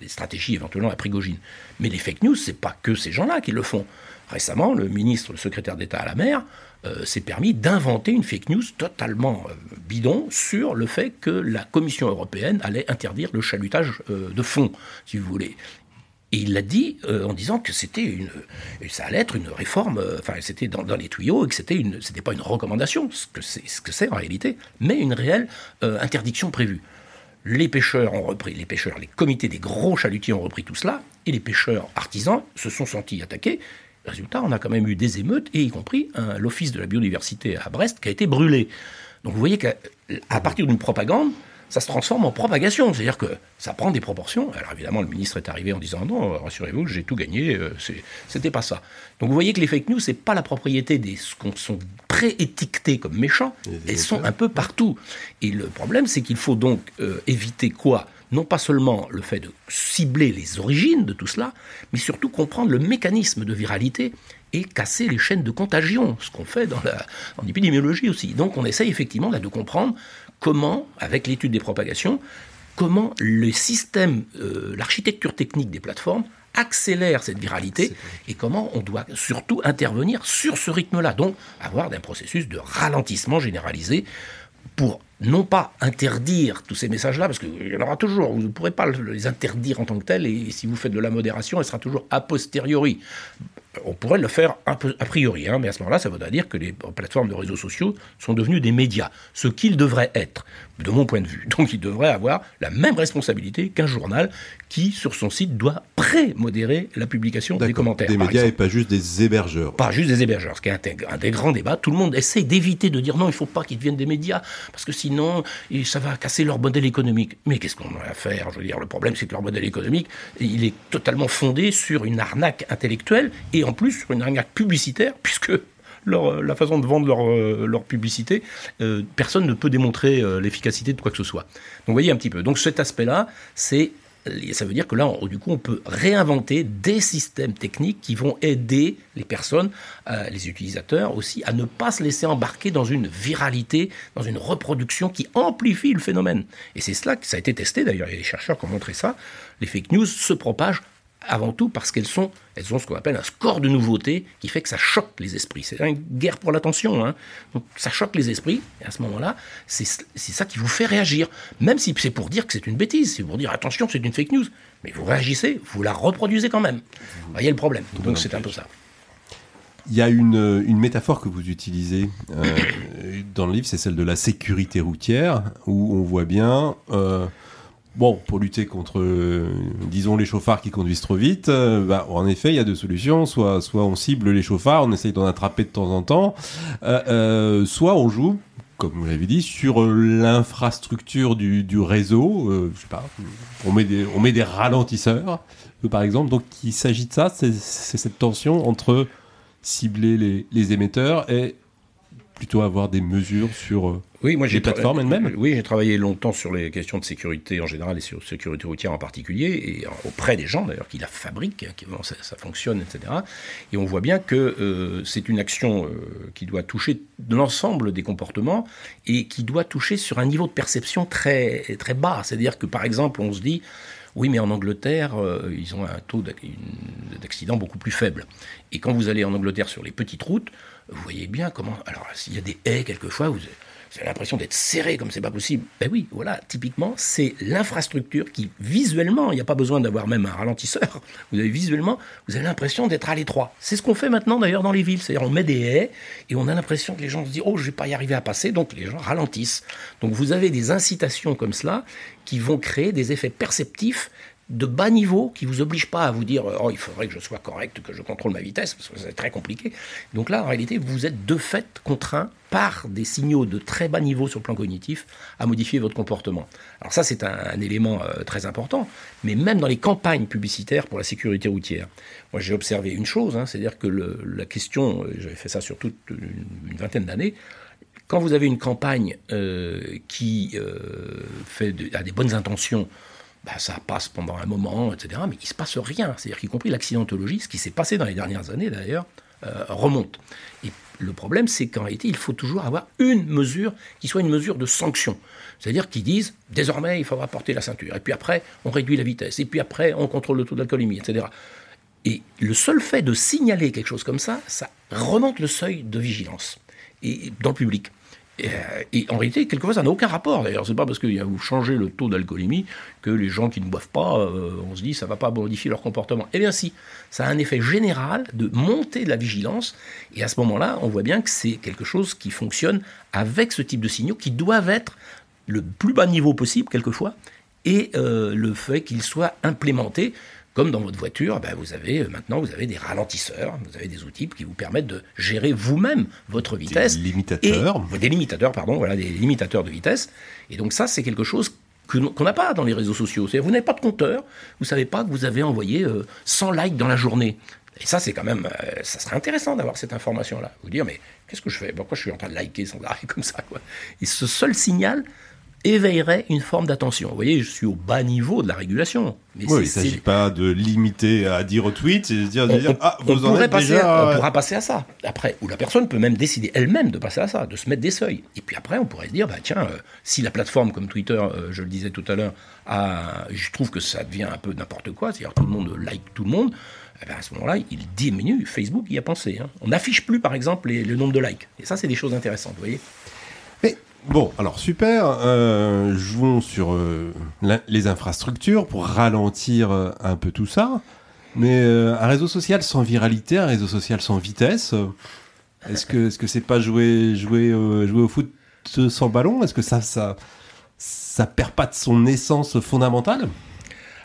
des stratégies éventuellement à Prigogine. Mais les fake news, c'est pas que ces gens-là qui le font. Récemment, le ministre, le secrétaire d'État à la mer, euh, s'est permis d'inventer une fake news totalement euh, bidon sur le fait que la Commission européenne allait interdire le chalutage euh, de fonds, si vous voulez. Et il l'a dit en disant que c'était une, ça allait être une réforme, enfin c'était dans, les tuyaux et que c'était une, c'était pas une recommandation, ce que c'est, ce que c'est en réalité, mais une réelle interdiction prévue. Les pêcheurs ont repris, les pêcheurs, les comités des gros chalutiers ont repris tout cela, et les pêcheurs artisans se sont sentis attaqués, Résultat, on a quand même eu des émeutes, et y compris l'Office de la biodiversité à Brest qui a été brûlé. Donc vous voyez qu'à partir d'une propagande, ça se transforme en propagation. C'est-à-dire que ça prend des proportions. Alors évidemment, le ministre est arrivé en disant non, rassurez-vous, j'ai tout gagné, euh, c'était pas ça. Donc vous voyez que les fake news, c'est pas la propriété des ce qu'on sont pré-étiquetés comme méchants, elles sont un peu partout. Et le problème, c'est qu'il faut donc euh, éviter quoi? Non pas seulement le fait de cibler les origines de tout cela, mais surtout comprendre le mécanisme de viralité et casser les chaînes de contagion, ce qu'on fait dans l'épidémiologie aussi. Donc on essaye effectivement de comprendre comment, avec l'étude des propagations, comment le système, euh, l'architecture technique des plateformes accélère cette viralité et comment on doit surtout intervenir sur ce rythme-là, donc avoir un processus de ralentissement généralisé pour non pas interdire tous ces messages-là, parce qu'il y en aura toujours, vous ne pourrez pas les interdire en tant que tels, et si vous faites de la modération, elle sera toujours a posteriori on pourrait le faire un peu a priori, hein, mais à ce moment-là, ça voudrait dire que les plateformes de réseaux sociaux sont devenues des médias, ce qu'ils devraient être, de mon point de vue. Donc ils devraient avoir la même responsabilité qu'un journal qui, sur son site, doit pré-modérer la publication des commentaires. Des médias et pas juste des hébergeurs. Pas juste des hébergeurs, ce qui est un, des grands débats. Tout le monde essaie d'éviter de dire non, il ne faut pas qu'ils deviennent des médias, parce que sinon, ça va casser leur modèle économique. Mais qu'est-ce qu'on a à faire? Je veux dire, le problème, c'est que leur modèle économique, il est totalement fondé sur une arnaque intellectuelle et et en plus sur une arnaque publicitaire, puisque leur, la façon de vendre leur, euh, leur publicité, euh, personne ne peut démontrer euh, l'efficacité de quoi que ce soit. Donc vous voyez un petit peu. Donc cet aspect-là, c'est ça veut dire que là, du coup, on peut réinventer des systèmes techniques qui vont aider les personnes, les utilisateurs aussi, à ne pas se laisser embarquer dans une viralité, dans une reproduction qui amplifie le phénomène. Et c'est cela que ça a été testé, d'ailleurs, il y a des chercheurs qui ont montré ça. Les fake news se propagent avant tout parce qu'elles sont, elles ont ce qu'on appelle un score de nouveauté qui fait que ça choque les esprits. C'est une guerre pour l'attention. Hein. Donc ça choque les esprits, et à ce moment-là, c'est ça qui vous fait réagir. Même si c'est pour dire que c'est une bêtise, c'est pour dire attention, c'est une fake news. Mais vous réagissez, vous la reproduisez quand même. Vous voyez le problème. Donc c'est un peu ça. Il y a une, une, métaphore que vous utilisez euh, *coughs* dans le livre, c'est celle de la sécurité routière, où on voit bien euh, Bon, pour lutter contre, euh, disons, les chauffards qui conduisent trop vite, euh, bah, en effet, il y a deux solutions. Soit, soit on cible les chauffards, on essaye d'en attraper de temps en temps, euh, soit on joue, comme vous l'avez dit, sur l'infrastructure du, réseau. je sais pas, on met des, on met des ralentisseurs, par exemple. Donc, il s'agit de ça, c'est cette tension entre cibler les émetteurs et plutôt avoir des mesures sur euh, oui, moi, les plateformes elles-mêmes? Oui, j'ai travaillé longtemps sur les questions de sécurité en général et sur sécurité routière en particulier, et auprès des gens d'ailleurs qui la fabriquent, qui, ça, ça, fonctionne, etc. Et on voit bien que euh, c'est une action euh, qui doit toucher l'ensemble des comportements et qui doit toucher sur un niveau de perception très, très bas. C'est-à-dire que par exemple, on se dit oui, mais en Angleterre, ils ont un taux d'accident beaucoup plus faible. Et quand vous allez en Angleterre sur les petites routes, vous voyez bien comment. Alors, s'il y a des haies, quelquefois, vous, avez l'impression d'être serré comme c'est pas possible. Ben oui, voilà, typiquement, c'est l'infrastructure qui, visuellement, il n'y a pas besoin d'avoir même un ralentisseur. Vous avez visuellement, vous avez l'impression d'être à l'étroit. C'est ce qu'on fait maintenant d'ailleurs dans les villes. C'est-à-dire, on met des haies et on a l'impression que les gens se disent Oh, je vais pas y arriver à passer, donc les gens ralentissent. Donc, vous avez des incitations comme cela qui vont créer des effets perceptifs de bas niveau qui vous oblige pas à vous dire oh il faudrait que je sois correct, que je contrôle ma vitesse parce que c'est très compliqué. Donc là en réalité vous êtes de fait contraint par des signaux de très bas niveau sur le plan cognitif à modifier votre comportement. Alors ça c'est un, élément euh, très important, mais même dans les campagnes publicitaires pour la sécurité routière, moi j'ai observé une chose, hein, c'est-à-dire que la question, euh, j'avais fait ça sur toute une, vingtaine d'années, quand vous avez une campagne euh, qui fait a des bonnes intentions bah, ça passe pendant un moment, etc. Mais il ne se passe rien. C'est-à-dire qu'y compris l'accidentologie, ce qui s'est passé dans les dernières années d'ailleurs, euh, remonte. Et le problème, c'est qu'en réalité, il faut toujours avoir une mesure qui soit une mesure de sanction. C'est-à-dire qu'ils disent, désormais, il faudra porter la ceinture. Et puis après, on réduit la vitesse. Et puis après, on contrôle le taux d'alcoolémie, etc. Et le seul fait de signaler quelque chose comme ça, ça remonte le seuil de vigilance et dans le public. Euh, et, en réalité, quelquefois, ça n'a aucun rapport. D'ailleurs, c'est pas parce que vous changez le taux d'alcoolémie que les gens qui ne boivent pas, euh, on se dit, ça va pas modifier leur comportement. Eh bien, si, ça a un effet général de monter de la vigilance. Et à ce moment-là, on voit bien que c'est quelque chose qui fonctionne avec ce type de signaux qui doivent être le plus bas niveau possible, quelquefois, et euh, le fait qu'ils soient implémentés comme dans votre voiture, ben vous avez euh, maintenant vous avez des ralentisseurs, vous avez des outils qui vous permettent de gérer vous-même votre vitesse. Des limitateurs. des limitateurs, pardon, voilà, des limitateurs de vitesse. Et donc ça, c'est quelque chose qu'on n'a pas dans les réseaux sociaux. Vous n'avez pas de compteur, vous savez pas que vous avez envoyé 100 euh, likes dans la journée. Et ça, c'est quand même, euh, ça serait intéressant d'avoir cette information-là. Vous dire, mais qu'est-ce que je fais? Pourquoi je suis en train de liker sans arrêt comme ça quoi? Et ce seul signal, éveillerait une forme d'attention. Vous voyez, je suis au bas niveau de la régulation. Mais oui, il ne s'agit pas de limiter à 10 retweets et de dire, ah, vous en êtes déjà... On pourra passer à ça. Après, ou la personne peut même décider elle-même de passer à ça, de se mettre des seuils. Et puis après, on pourrait se dire, bah, tiens, euh, si la plateforme comme Twitter, euh, je le disais tout à l'heure, je trouve que ça devient un peu n'importe quoi, c'est-à-dire tout le monde like tout le monde, eh ben, à ce moment-là, il diminue. Facebook y a pensé. Hein. On n'affiche plus, par exemple, le nombre de likes. Et ça, c'est des choses intéressantes, vous voyez. Bon, alors super. Euh, jouons sur euh, les infrastructures pour ralentir euh, un peu tout ça. Mais un réseau social sans viralité, un réseau social sans vitesse, est-ce que est-ce que c'est pas jouer jouer jouer au foot sans ballon? Est-ce que ça ça ça perd pas de son essence fondamentale?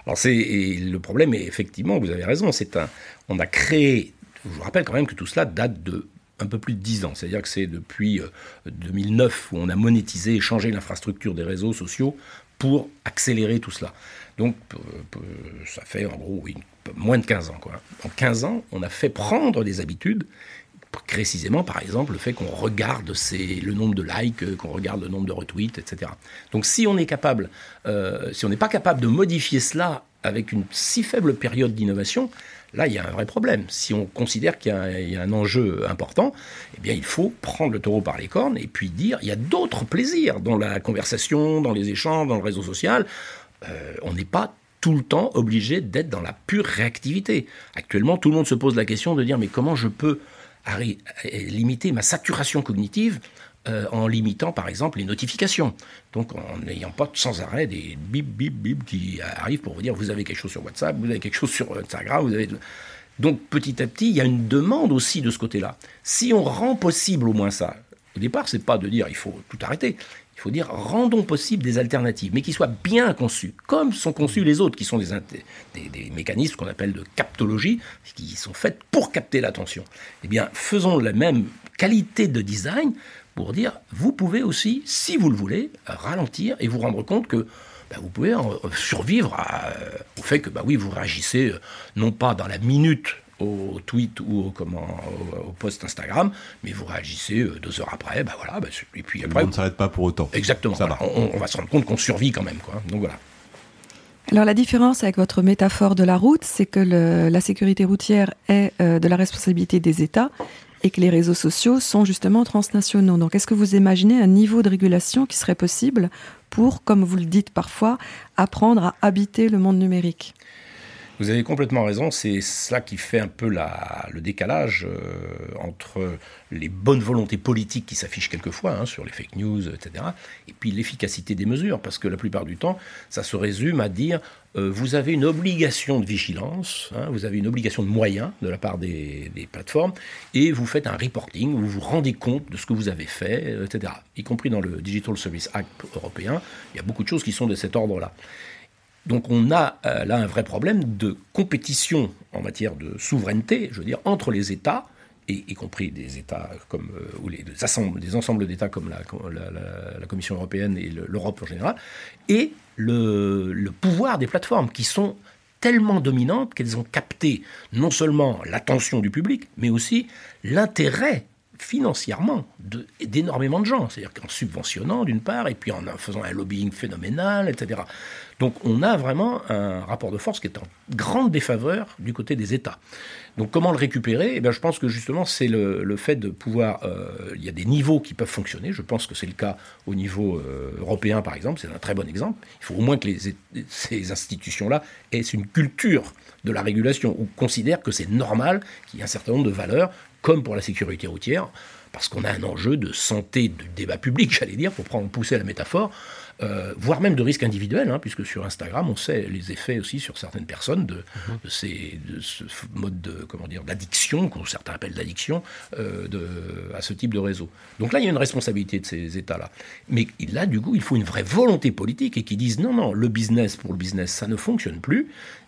Alors c'est le problème est effectivement, vous avez raison, c'est un on a créé je vous rappelle quand même que tout cela date de un peu plus de 10 ans. C'est-à-dire que c'est depuis 2009 euh, où on a monétisé et changé l'infrastructure des réseaux sociaux pour accélérer tout cela. Donc euh, ça fait en gros moins de 15 ans. En 15 ans, on a fait prendre des habitudes, précisément par exemple le fait qu'on regarde le nombre de likes, euh, qu'on regarde le nombre de retweets, etc. Donc si on n'est pas capable de modifier cela avec une si faible période d'innovation, Là, il y a un vrai problème. Si on considère qu'il y, a un enjeu important, eh bien, il faut prendre le taureau par les cornes et puis dire il y a d'autres plaisirs dans la conversation, dans les échanges, dans le réseau social. Euh, on n'est pas tout le temps obligé d'être dans la pure réactivité. Actuellement, tout le monde se pose la question de dire mais comment je peux limiter ma saturation cognitive euh, en limitant par exemple les notifications. Donc en n'ayant pas sans arrêt des bip bip bip qui arrivent pour vous dire vous avez quelque chose sur WhatsApp, vous avez quelque chose sur Instagram, vous avez... Donc petit à petit, il y a une demande aussi de ce côté-là. Si on rend possible au moins ça, au départ, c'est pas de dire il faut tout arrêter. Il faut dire rendons possible des alternatives, mais qui soient bien conçues, comme sont conçus les autres, qui sont des, des, des mécanismes qu'on appelle de captologie, qui sont faits pour capter l'attention. Eh bien, faisons la même qualité de design pour dire, vous pouvez aussi, si vous le voulez, ralentir et vous rendre compte que bah, vous pouvez survivre au fait que, bah oui, vous réagissez euh, non pas dans la minute au tweet ou au, comment, au, post Instagram, mais vous réagissez euh, deux heures après, bah voilà, et puis après... On ne s'arrête pas pour autant. Exactement, Ça va. On, va se rendre compte qu'on survit quand même, quoi. Donc voilà. Alors la différence avec votre métaphore de la route, c'est que la sécurité routière est euh, de la responsabilité des États et que les réseaux sociaux sont justement transnationaux. Donc est-ce que vous imaginez un niveau de régulation qui serait possible pour, comme vous le dites parfois, apprendre à habiter le monde numérique? Vous avez complètement raison, c'est ça qui fait un peu le décalage euh, entre les bonnes volontés politiques qui s'affichent quelquefois hein, sur les fake news, etc., et puis l'efficacité des mesures, parce que la plupart du temps, ça se résume à dire euh, vous avez une obligation de vigilance, hein, vous avez une obligation de moyens de la part des, plateformes, et vous faites un reporting, vous vous rendez compte de ce que vous avez fait, etc. Y compris dans le Digital Service Act européen, il y a beaucoup de choses qui sont de cet ordre-là. Donc on a euh, là un vrai problème de compétition en matière de souveraineté, je veux dire, entre les États, et, y compris des États comme euh, ou des, ensembles d'États comme la, Commission européenne et l'Europe en général, et le, pouvoir des plateformes qui sont tellement dominantes qu'elles ont capté non seulement l'attention du public, mais aussi l'intérêt financièrement d'énormément de, gens, c'est-à-dire qu'en subventionnant d'une part, et puis en faisant un lobbying phénoménal, etc. Donc on a vraiment un rapport de force qui est en grande défaveur du côté des États. Donc comment le récupérer? Eh bien, Je pense que justement c'est le, fait de pouvoir... Euh, il y a des niveaux qui peuvent fonctionner, je pense que c'est le cas au niveau euh, européen par exemple, c'est un très bon exemple. Il faut au moins que ces institutions-là aient une culture de la régulation, ou considèrent que c'est normal qu'il y ait un certain nombre de valeurs comme pour la sécurité routière, parce qu'on a un enjeu de santé du débat public, *laughs* j'allais dire, pour prendre, pousser la métaphore, euh, voire même de risque individuel, hein, puisque sur Instagram, on sait les effets aussi sur certaines personnes de, mhm. ces, de ce mode de, comment dire, d'addiction, que certains appellent d'addiction, euh, à ce type de réseau. Donc là, il y a une responsabilité de ces États-là. Mais là, du coup, il faut une vraie volonté politique et qui disent non, non, le business pour le business, ça ne fonctionne plus.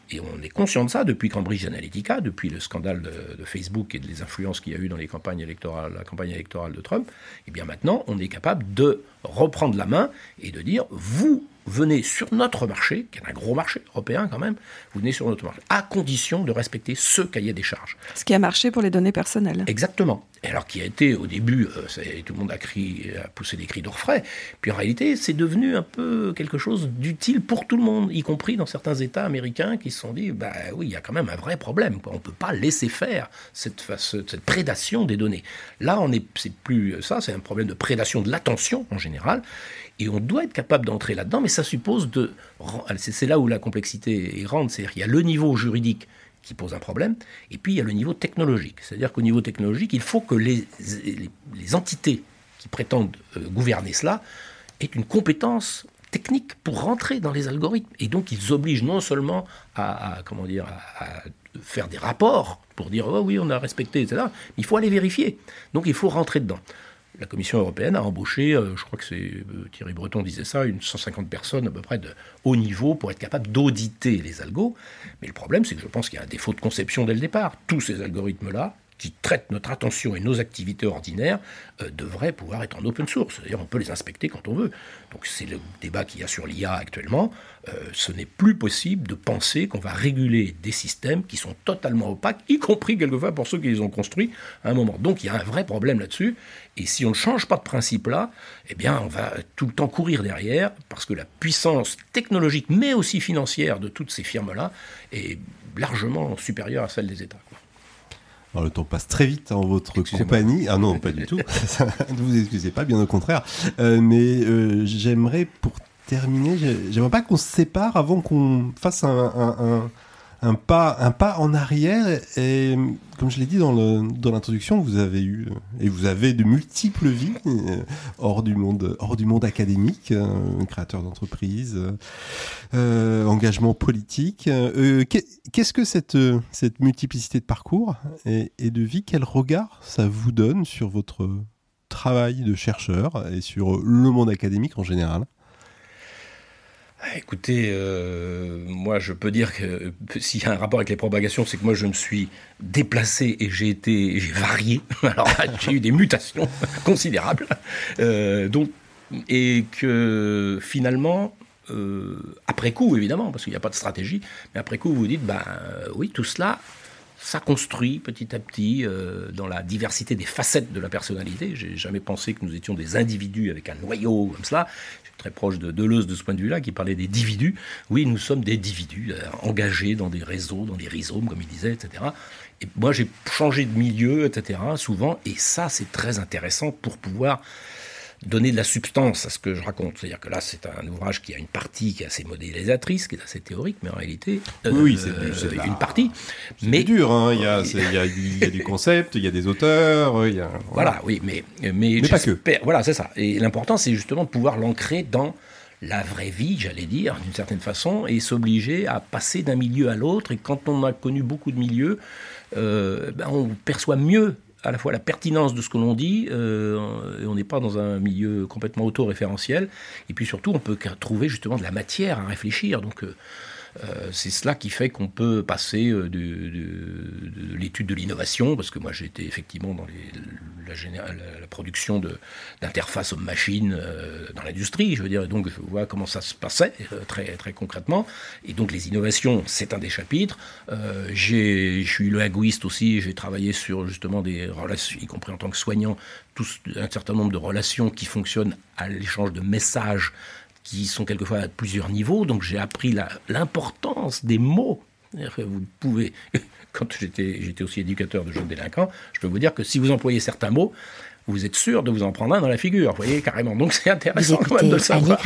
Et on est conscient de ça depuis Cambridge Analytica, depuis le scandale de, Facebook et des influences qu'il y a eu dans les campagnes électorales, la campagne électorale de Trump. Et bien maintenant, on est capable de reprendre la main et de dire vous venez sur notre marché, qui est un gros marché européen quand même, vous venez sur notre marché, à condition de respecter ce cahier des charges. Ce qui a marché pour les données personnelles. Exactement. Et alors qui a été au début, euh, tout le monde a, crié, a poussé des cris d'orfraie, puis en réalité c'est devenu un peu quelque chose d'utile pour tout le monde, y compris dans certains États américains qui se sont dit, bah oui, il y a quand même un vrai problème, on ne peut pas laisser faire cette, cette prédation des données. Là, on est, c'est plus ça, c'est un problème de prédation de l'attention en général, et on doit être capable d'entrer là-dedans, mais ça suppose de... C'est là où la complexité est grande, c'est-à-dire qu'il y a le niveau juridique qui pose un problème, et puis il y a le niveau technologique. C'est-à-dire qu'au niveau technologique, il faut que les, entités qui prétendent euh, gouverner cela aient une compétence technique pour rentrer dans les algorithmes. Et donc ils obligent non seulement à, comment dire, à, faire des rapports pour dire oh oui on a respecté etc. Mais il faut aller vérifier. Donc il faut rentrer dedans la Commission européenne a embauché, euh, je crois que c'est euh, Thierry Breton disait ça, une 150 personnes à peu près de haut niveau pour être capable d'auditer les algos. Mais le problème, c'est que je pense qu'il y a un défaut de conception dès le départ. Tous ces algorithmes-là, qui traitent notre attention et nos activités ordinaires euh, devraient pouvoir être en open source. C'est-à-dire on peut les inspecter quand on veut. Donc c'est le débat qu'il y a sur l'IA actuellement. Euh, ce n'est plus possible de penser qu'on va réguler des systèmes qui sont totalement opaques, y compris quelquefois pour ceux qui les ont construits à un moment. Donc il y a un vrai problème là-dessus. Et si on ne change pas de principe là, eh bien on va tout le temps courir derrière parce que la puissance technologique mais aussi financière de toutes ces firmes-là est largement supérieure à celle des États le temps passe très vite en votre compagnie. Ah non, pas du tout. *laughs* *laughs* ne vous excusez pas, bien au contraire. Euh, mais euh, j'aimerais, pour terminer, j'aimerais pas qu'on se sépare avant qu'on fasse un un un pas en arrière. Et comme je l'ai dit dans l'introduction, vous avez eu et vous avez de multiples vies euh, hors du monde, hors du monde académique, euh, créateur d'entreprise, euh, engagement politique. Qu'est-ce que cette, multiplicité de parcours et, et de vie, quel regard ça vous donne sur votre travail de chercheur et sur le monde académique en général? Écoutez, euh, moi je peux dire que euh, s'il y a un rapport avec les propagations, c'est que moi je me suis déplacé et j'ai été, j'ai varié. *laughs* Alors j'ai eu des mutations *laughs* considérables. Euh, donc et que finalement, après coup évidemment, parce qu'il n'y a pas de stratégie, mais après coup vous vous dites, ben oui, tout cela ça construit petit à petit dans la diversité des facettes de la personnalité. J'ai jamais pensé que nous étions des individus avec un noyau comme cela très proche de Deleuze de ce point de vue-là, qui parlait des dividus. Oui, nous sommes des dividus euh, engagés dans des réseaux, dans des rhizomes, comme il disait, etc. Et moi, j'ai changé de milieu, etc., souvent, et ça, c'est très intéressant pour pouvoir donner de la substance à ce que je raconte. C'est-à-dire que là, c'est un ouvrage qui a une partie qui est assez modélisatrice, qui est assez théorique, mais en réalité, oui, euh, c'est une partie. Mais dur, hein. il, y a, *laughs* il, y a, du concept, il y a des auteurs, il y a, voilà. oui, mais mais, pas que. Voilà, c'est ça. Et l'important, c'est justement de pouvoir l'ancrer dans la vraie vie, j'allais dire, d'une certaine façon, et s'obliger à passer d'un milieu à l'autre. Et quand on a connu beaucoup de milieux, euh, ben on perçoit mieux à la fois la pertinence de ce que l'on dit, euh, et on n'est pas dans un milieu complètement auto-référentiel, et puis surtout on peut trouver justement de la matière à réfléchir. Donc euh, euh, c'est cela qui fait qu'on peut passer euh, de, l'étude de l'innovation, parce que moi été effectivement dans la, production d'interfaces homme-machine euh, dans l'industrie, je veux dire, et donc je vois comment ça se passait très, très concrètement. Et donc les innovations, c'est un des chapitres. je suis linguiste aussi, j'ai travaillé sur justement des relations, y compris en tant que soignant, un certain nombre de relations qui fonctionnent à l'échange de messages qui sont quelquefois à plusieurs niveaux. Donc j'ai appris l'importance des mots. Vous pouvez, *laughs* quand j'étais aussi éducateur de jeunes délinquants, je peux vous dire que si vous employez certains mots, vous êtes sûr de vous en prendre un dans la figure, vous voyez, carrément. Donc c'est intéressant quand même de le savoir.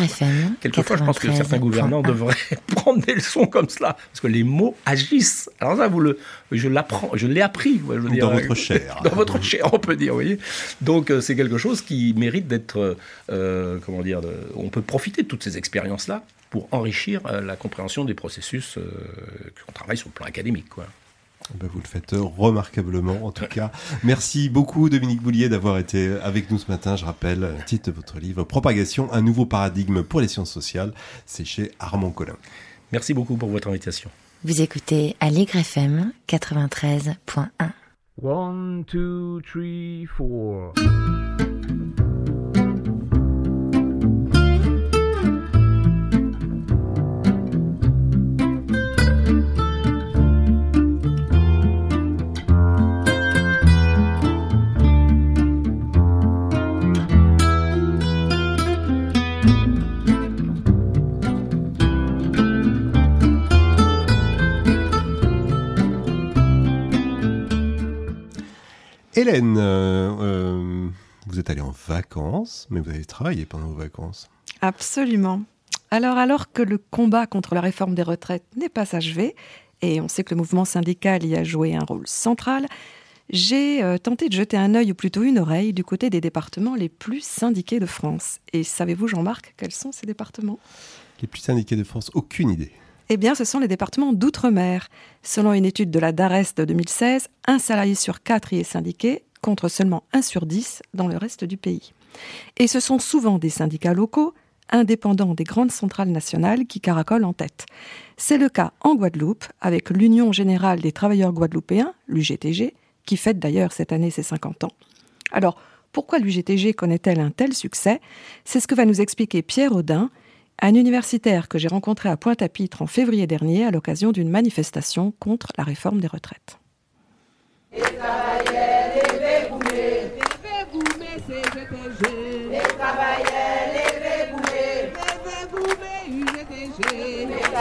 Quelquefois, je pense que certains gouvernants devraient *laughs* prendre des leçons comme cela, parce que les mots agissent. Alors ça, vous le, je l'apprends, je l'ai appris. Je veux dire, dans votre chair. *laughs* Dans votre chair, on peut dire, vous voyez. Donc euh, c'est quelque chose qui mérite d'être, euh, comment dire, on peut profiter de toutes ces expériences-là pour enrichir euh, la compréhension des processus qu'on travaille sur le plan académique, quoi. Eh ben, vous le faites remarquablement, en tout cas. *laughs* Merci beaucoup, Dominique Boulier, d'avoir été avec nous ce matin. Je rappelle le titre de votre livre, Propagation, un nouveau paradigme pour les sciences sociales. C'est chez Armand Collin. Merci beaucoup pour votre invitation. Vous écoutez Allegre FM 93.1. 1, 2, 3, 4. Hélène, euh, euh, vous êtes allée en vacances, mais vous avez travaillé pendant vos vacances. Absolument. Alors, alors que le combat contre la réforme des retraites n'est pas achevé, et on sait que le mouvement syndical y a joué un rôle central, j'ai euh, tenté de jeter un œil ou plutôt une oreille du côté des départements les plus syndiqués de France. Et savez-vous, Jean-Marc, quels sont ces départements? Les plus syndiqués de France, aucune idée. Eh bien, ce sont les départements d'outre-mer. Selon une étude de la DARES de 2016, un salarié sur quatre y est syndiqué, contre seulement un sur dix dans le reste du pays. Et ce sont souvent des syndicats locaux, indépendants des grandes centrales nationales, qui caracolent en tête. C'est le cas en Guadeloupe, avec l'Union générale des travailleurs guadeloupéens, l'UGTG, qui fête d'ailleurs cette année ses 50 ans. Alors, pourquoi l'UGTG connaît-elle un tel succès? C'est ce que va nous expliquer Pierre Audin, un universitaire que j'ai rencontré à Pointe-à-Pitre en février dernier à l'occasion d'une manifestation contre la réforme des retraites.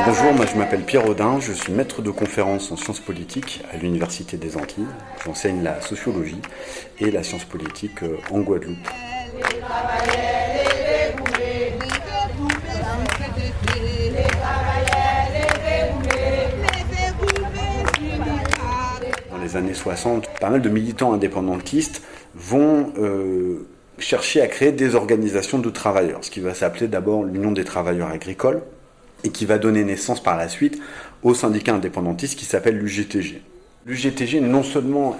Bonjour, moi je m'appelle Pierre Audin, je suis maître de conférence en sciences politiques à l'Université des Antilles. J'enseigne la sociologie et la science politique euh, en Guadeloupe. Années 60, pas mal de militants indépendantistes vont euh, chercher à créer des organisations de travailleurs, ce qui va s'appeler d'abord l'Union des travailleurs agricoles, et qui va donner naissance par la suite au syndicat indépendantiste qui s'appelle l'UGTG. L'UGTG non seulement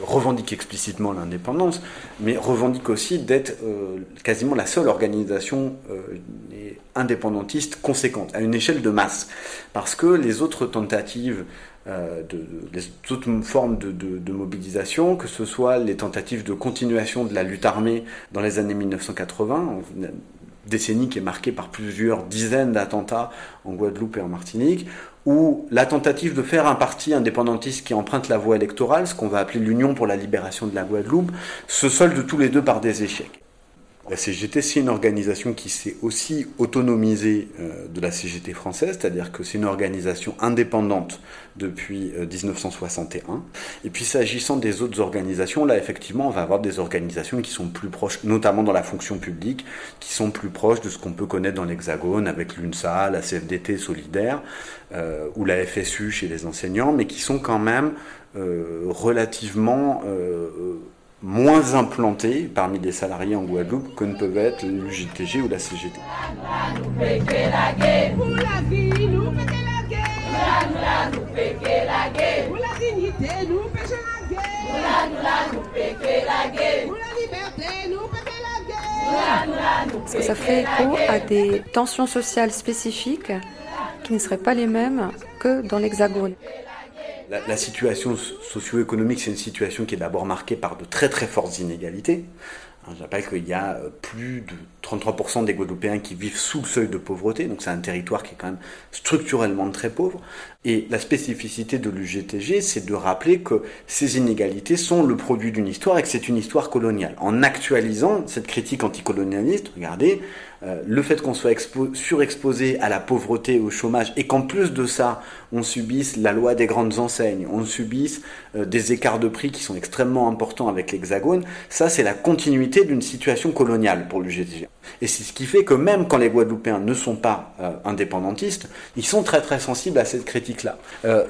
revendique explicitement l'indépendance, mais revendique aussi d'être euh, quasiment la seule organisation euh, indépendantiste conséquente, à une échelle de masse. Parce que les autres tentatives euh, de, les autres formes de, mobilisation, que ce soit les tentatives de continuation de la lutte armée dans les années 1980, une décennie qui est marquée par plusieurs dizaines d'attentats en Guadeloupe et en Martinique, ou la tentative de faire un parti indépendantiste qui emprunte la voie électorale, ce qu'on va appeler l'Union pour la libération de la Guadeloupe, se solde tous les deux par des échecs. La CGT, c'est une organisation qui s'est aussi autonomisée euh, de la CGT française, c'est-à-dire que c'est une organisation indépendante depuis 1961. Euh, Et puis s'agissant des autres organisations, là effectivement, on va avoir des organisations qui sont plus proches, notamment dans la fonction publique, qui sont plus proches de ce qu'on peut connaître dans l'Hexagone avec l'UNSA, la CFDT solidaire euh, ou la FSU chez les enseignants, mais qui sont quand même relativement moins implantés parmi les salariés en Guadeloupe que ne peuvent être l'UJTG ou la CGT. Parce que ça fait écho à des tensions sociales spécifiques qui ne seraient pas les mêmes que dans l'Hexagone. La, situation socio-économique, c'est une situation qui est d'abord marquée par de très très fortes inégalités. Hein, je rappelle qu'il y a euh, plus de 33% des Guadeloupéens qui vivent sous le seuil de pauvreté, donc c'est un territoire qui est quand même structurellement très pauvre. Et la spécificité de l'UGTG, c'est de rappeler que ces inégalités sont le produit d'une histoire et que c'est une histoire coloniale. En actualisant cette critique anticolonialiste, regardez, euh, le fait qu'on soit surexposé à la pauvreté, au chômage, et qu'en plus de ça, on subisse la loi des grandes enseignes, on subisse euh, des écarts de prix qui sont extrêmement importants avec l'Hexagone, ça c'est la continuité d'une situation coloniale pour l'UGTG. Et c'est ce qui fait que même quand les Guadeloupéens ne sont pas euh, indépendantistes, ils sont très très sensibles à cette critique-là.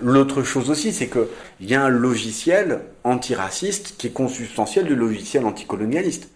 L'autre chose aussi, c'est qu'il y a un logiciel antiraciste qui est consubstantiel du logiciel anticolonialiste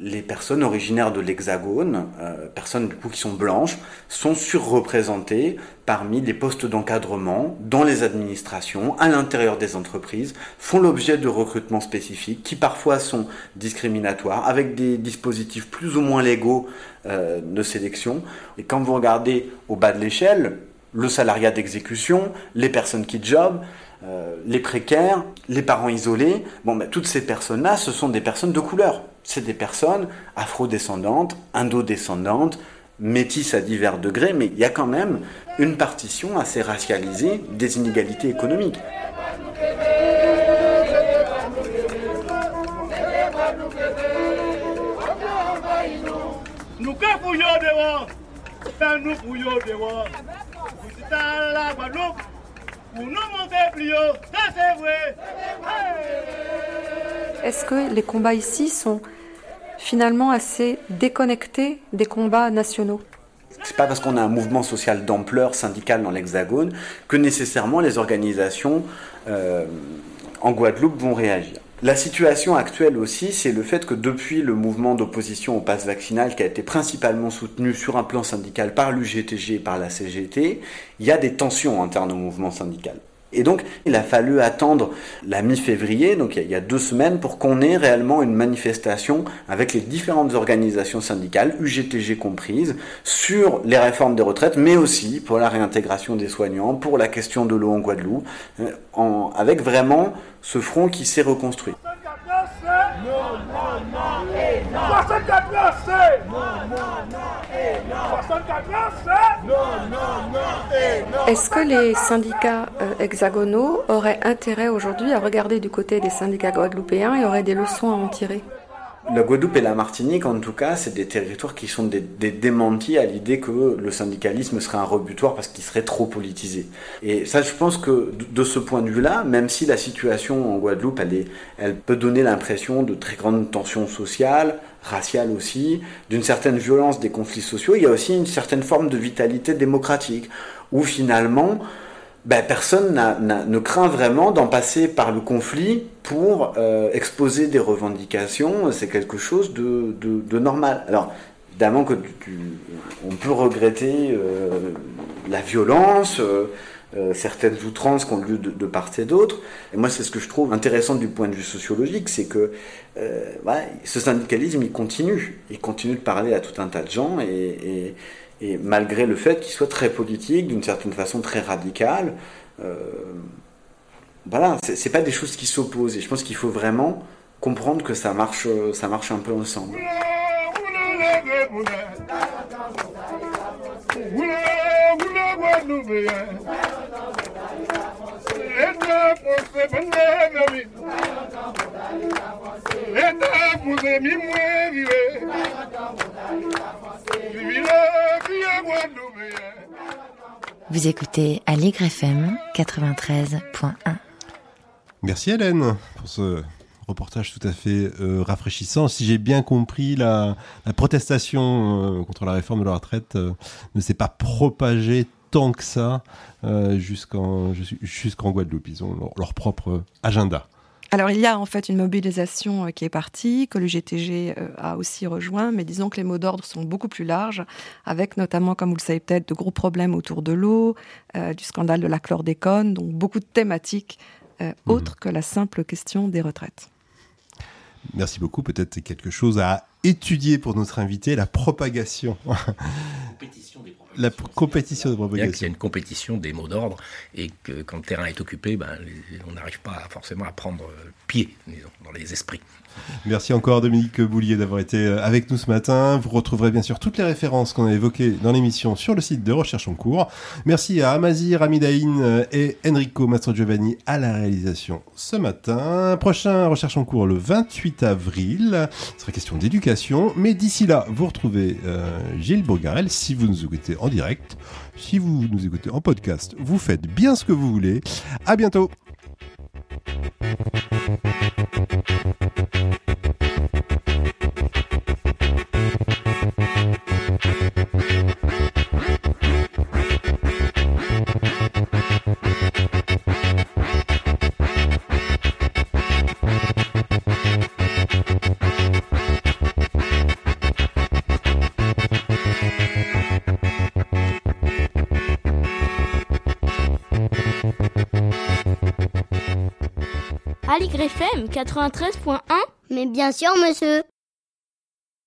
les personnes originaires de l'Hexagone, euh, personnes du coup qui sont blanches, sont surreprésentées parmi les postes d'encadrement dans les administrations, à l'intérieur des entreprises, font l'objet de recrutements spécifiques qui parfois sont discriminatoires, avec des dispositifs plus ou moins légaux euh, de sélection. Et quand vous regardez au bas de l'échelle, le salariat d'exécution, les personnes qui job, euh, les précaires, les parents isolés, bon, ben, toutes ces personnes-là, ce sont des personnes de couleur c'est des personnes afro-descendantes, indo-descendantes, métisses à divers degrés, mais il y a quand même une partition assez racialisée des inégalités économiques. Est-ce que les combats ici sont finalement assez déconnecté des combats nationaux. C'est pas parce qu'on a un mouvement social d'ampleur syndicale dans l'Hexagone que nécessairement les organisations euh, en Guadeloupe vont réagir. La situation actuelle aussi, c'est le fait que depuis le mouvement d'opposition au pass vaccinal qui a été principalement soutenu sur un plan syndical par l'UGTG et par la CGT, il y a des tensions internes au mouvement syndical. Et donc, il a fallu attendre la mi-février, donc il y a deux semaines, pour qu'on ait réellement une manifestation avec les différentes organisations syndicales, UGTG comprises, sur les réformes des retraites, mais aussi pour la réintégration des soignants, pour la question de l'eau en Guadeloupe, euh, avec vraiment ce front qui s'est reconstruit. Est-ce que les syndicats euh, hexagonaux auraient intérêt aujourd'hui à regarder du côté des syndicats guadeloupéens et auraient des leçons à en tirer la Guadeloupe et la Martinique, en tout cas, c'est des territoires qui sont des, démentis à l'idée que le syndicalisme serait un rebutoire parce qu'il serait trop politisé. Et ça, je pense que de ce point de vue-là, même si la situation en Guadeloupe, elle, est, elle peut donner l'impression de très grandes tensions sociales, raciales aussi, d'une certaine violence des conflits sociaux, il y a aussi une certaine forme de vitalité démocratique, où finalement, ben, personne ne craint vraiment d'en passer par le conflit pour euh, exposer des revendications. C'est quelque chose de, normal. Alors, évidemment que on peut regretter euh, la violence, euh, certaines outrances qu'on lieu de, part et d'autre. Et moi, c'est ce que je trouve intéressant du point de vue sociologique, c'est que ce syndicalisme, il continue. Il continue de parler à tout un tas de gens et malgré le fait qu'il soit très politique, d'une certaine façon très radical, euh, voilà, c'est pas des choses qui s'opposent. Et je pense qu'il faut vraiment comprendre que ça marche, ça marche un peu ensemble. Vous écoutez Allegre FM 93.1. Merci Hélène pour ce reportage tout à fait euh, rafraîchissant. Si j'ai bien compris, la, protestation euh, contre la réforme de la retraite euh, ne s'est pas propagée tant que ça jusqu'en jusqu'en Guadeloupe. Ils ont leur propre agenda. Alors il y a en fait une mobilisation qui est partie, que le GTG euh, a aussi rejoint, mais disons que les mots d'ordre sont beaucoup plus larges, avec notamment, comme vous le savez peut-être, de gros problèmes autour de l'eau, du scandale de la chlordécone, donc beaucoup de thématiques euh, autre que la simple question des retraites. Merci beaucoup. Peut-être quelque chose à étudier pour notre invité, la propagation. *laughs* Compétition des la compétition de propagation. Il y a une compétition des mots d'ordre et que quand le terrain est occupé, ben, on n'arrive pas forcément à prendre pied disons, dans les esprits. Merci encore Dominique Boulier d'avoir été euh, avec nous ce matin. Vous retrouverez bien sûr toutes les références qu'on a évoquées dans l'émission sur le site de Recherche en cours. Merci à Amazir Amidaïn euh, et Enrico Mastrogiovanni à la réalisation ce matin. Prochain Recherche en cours le 28 avril. Ce sera question d'éducation. Mais d'ici là, vous retrouvez euh, Gilles Bourgarel si vous nous écoutez en direct. Si vous nous écoutez en podcast, vous faites bien ce que vous voulez. À bientôt. Aligre FM 93.1 Mais bien sûr, monsieur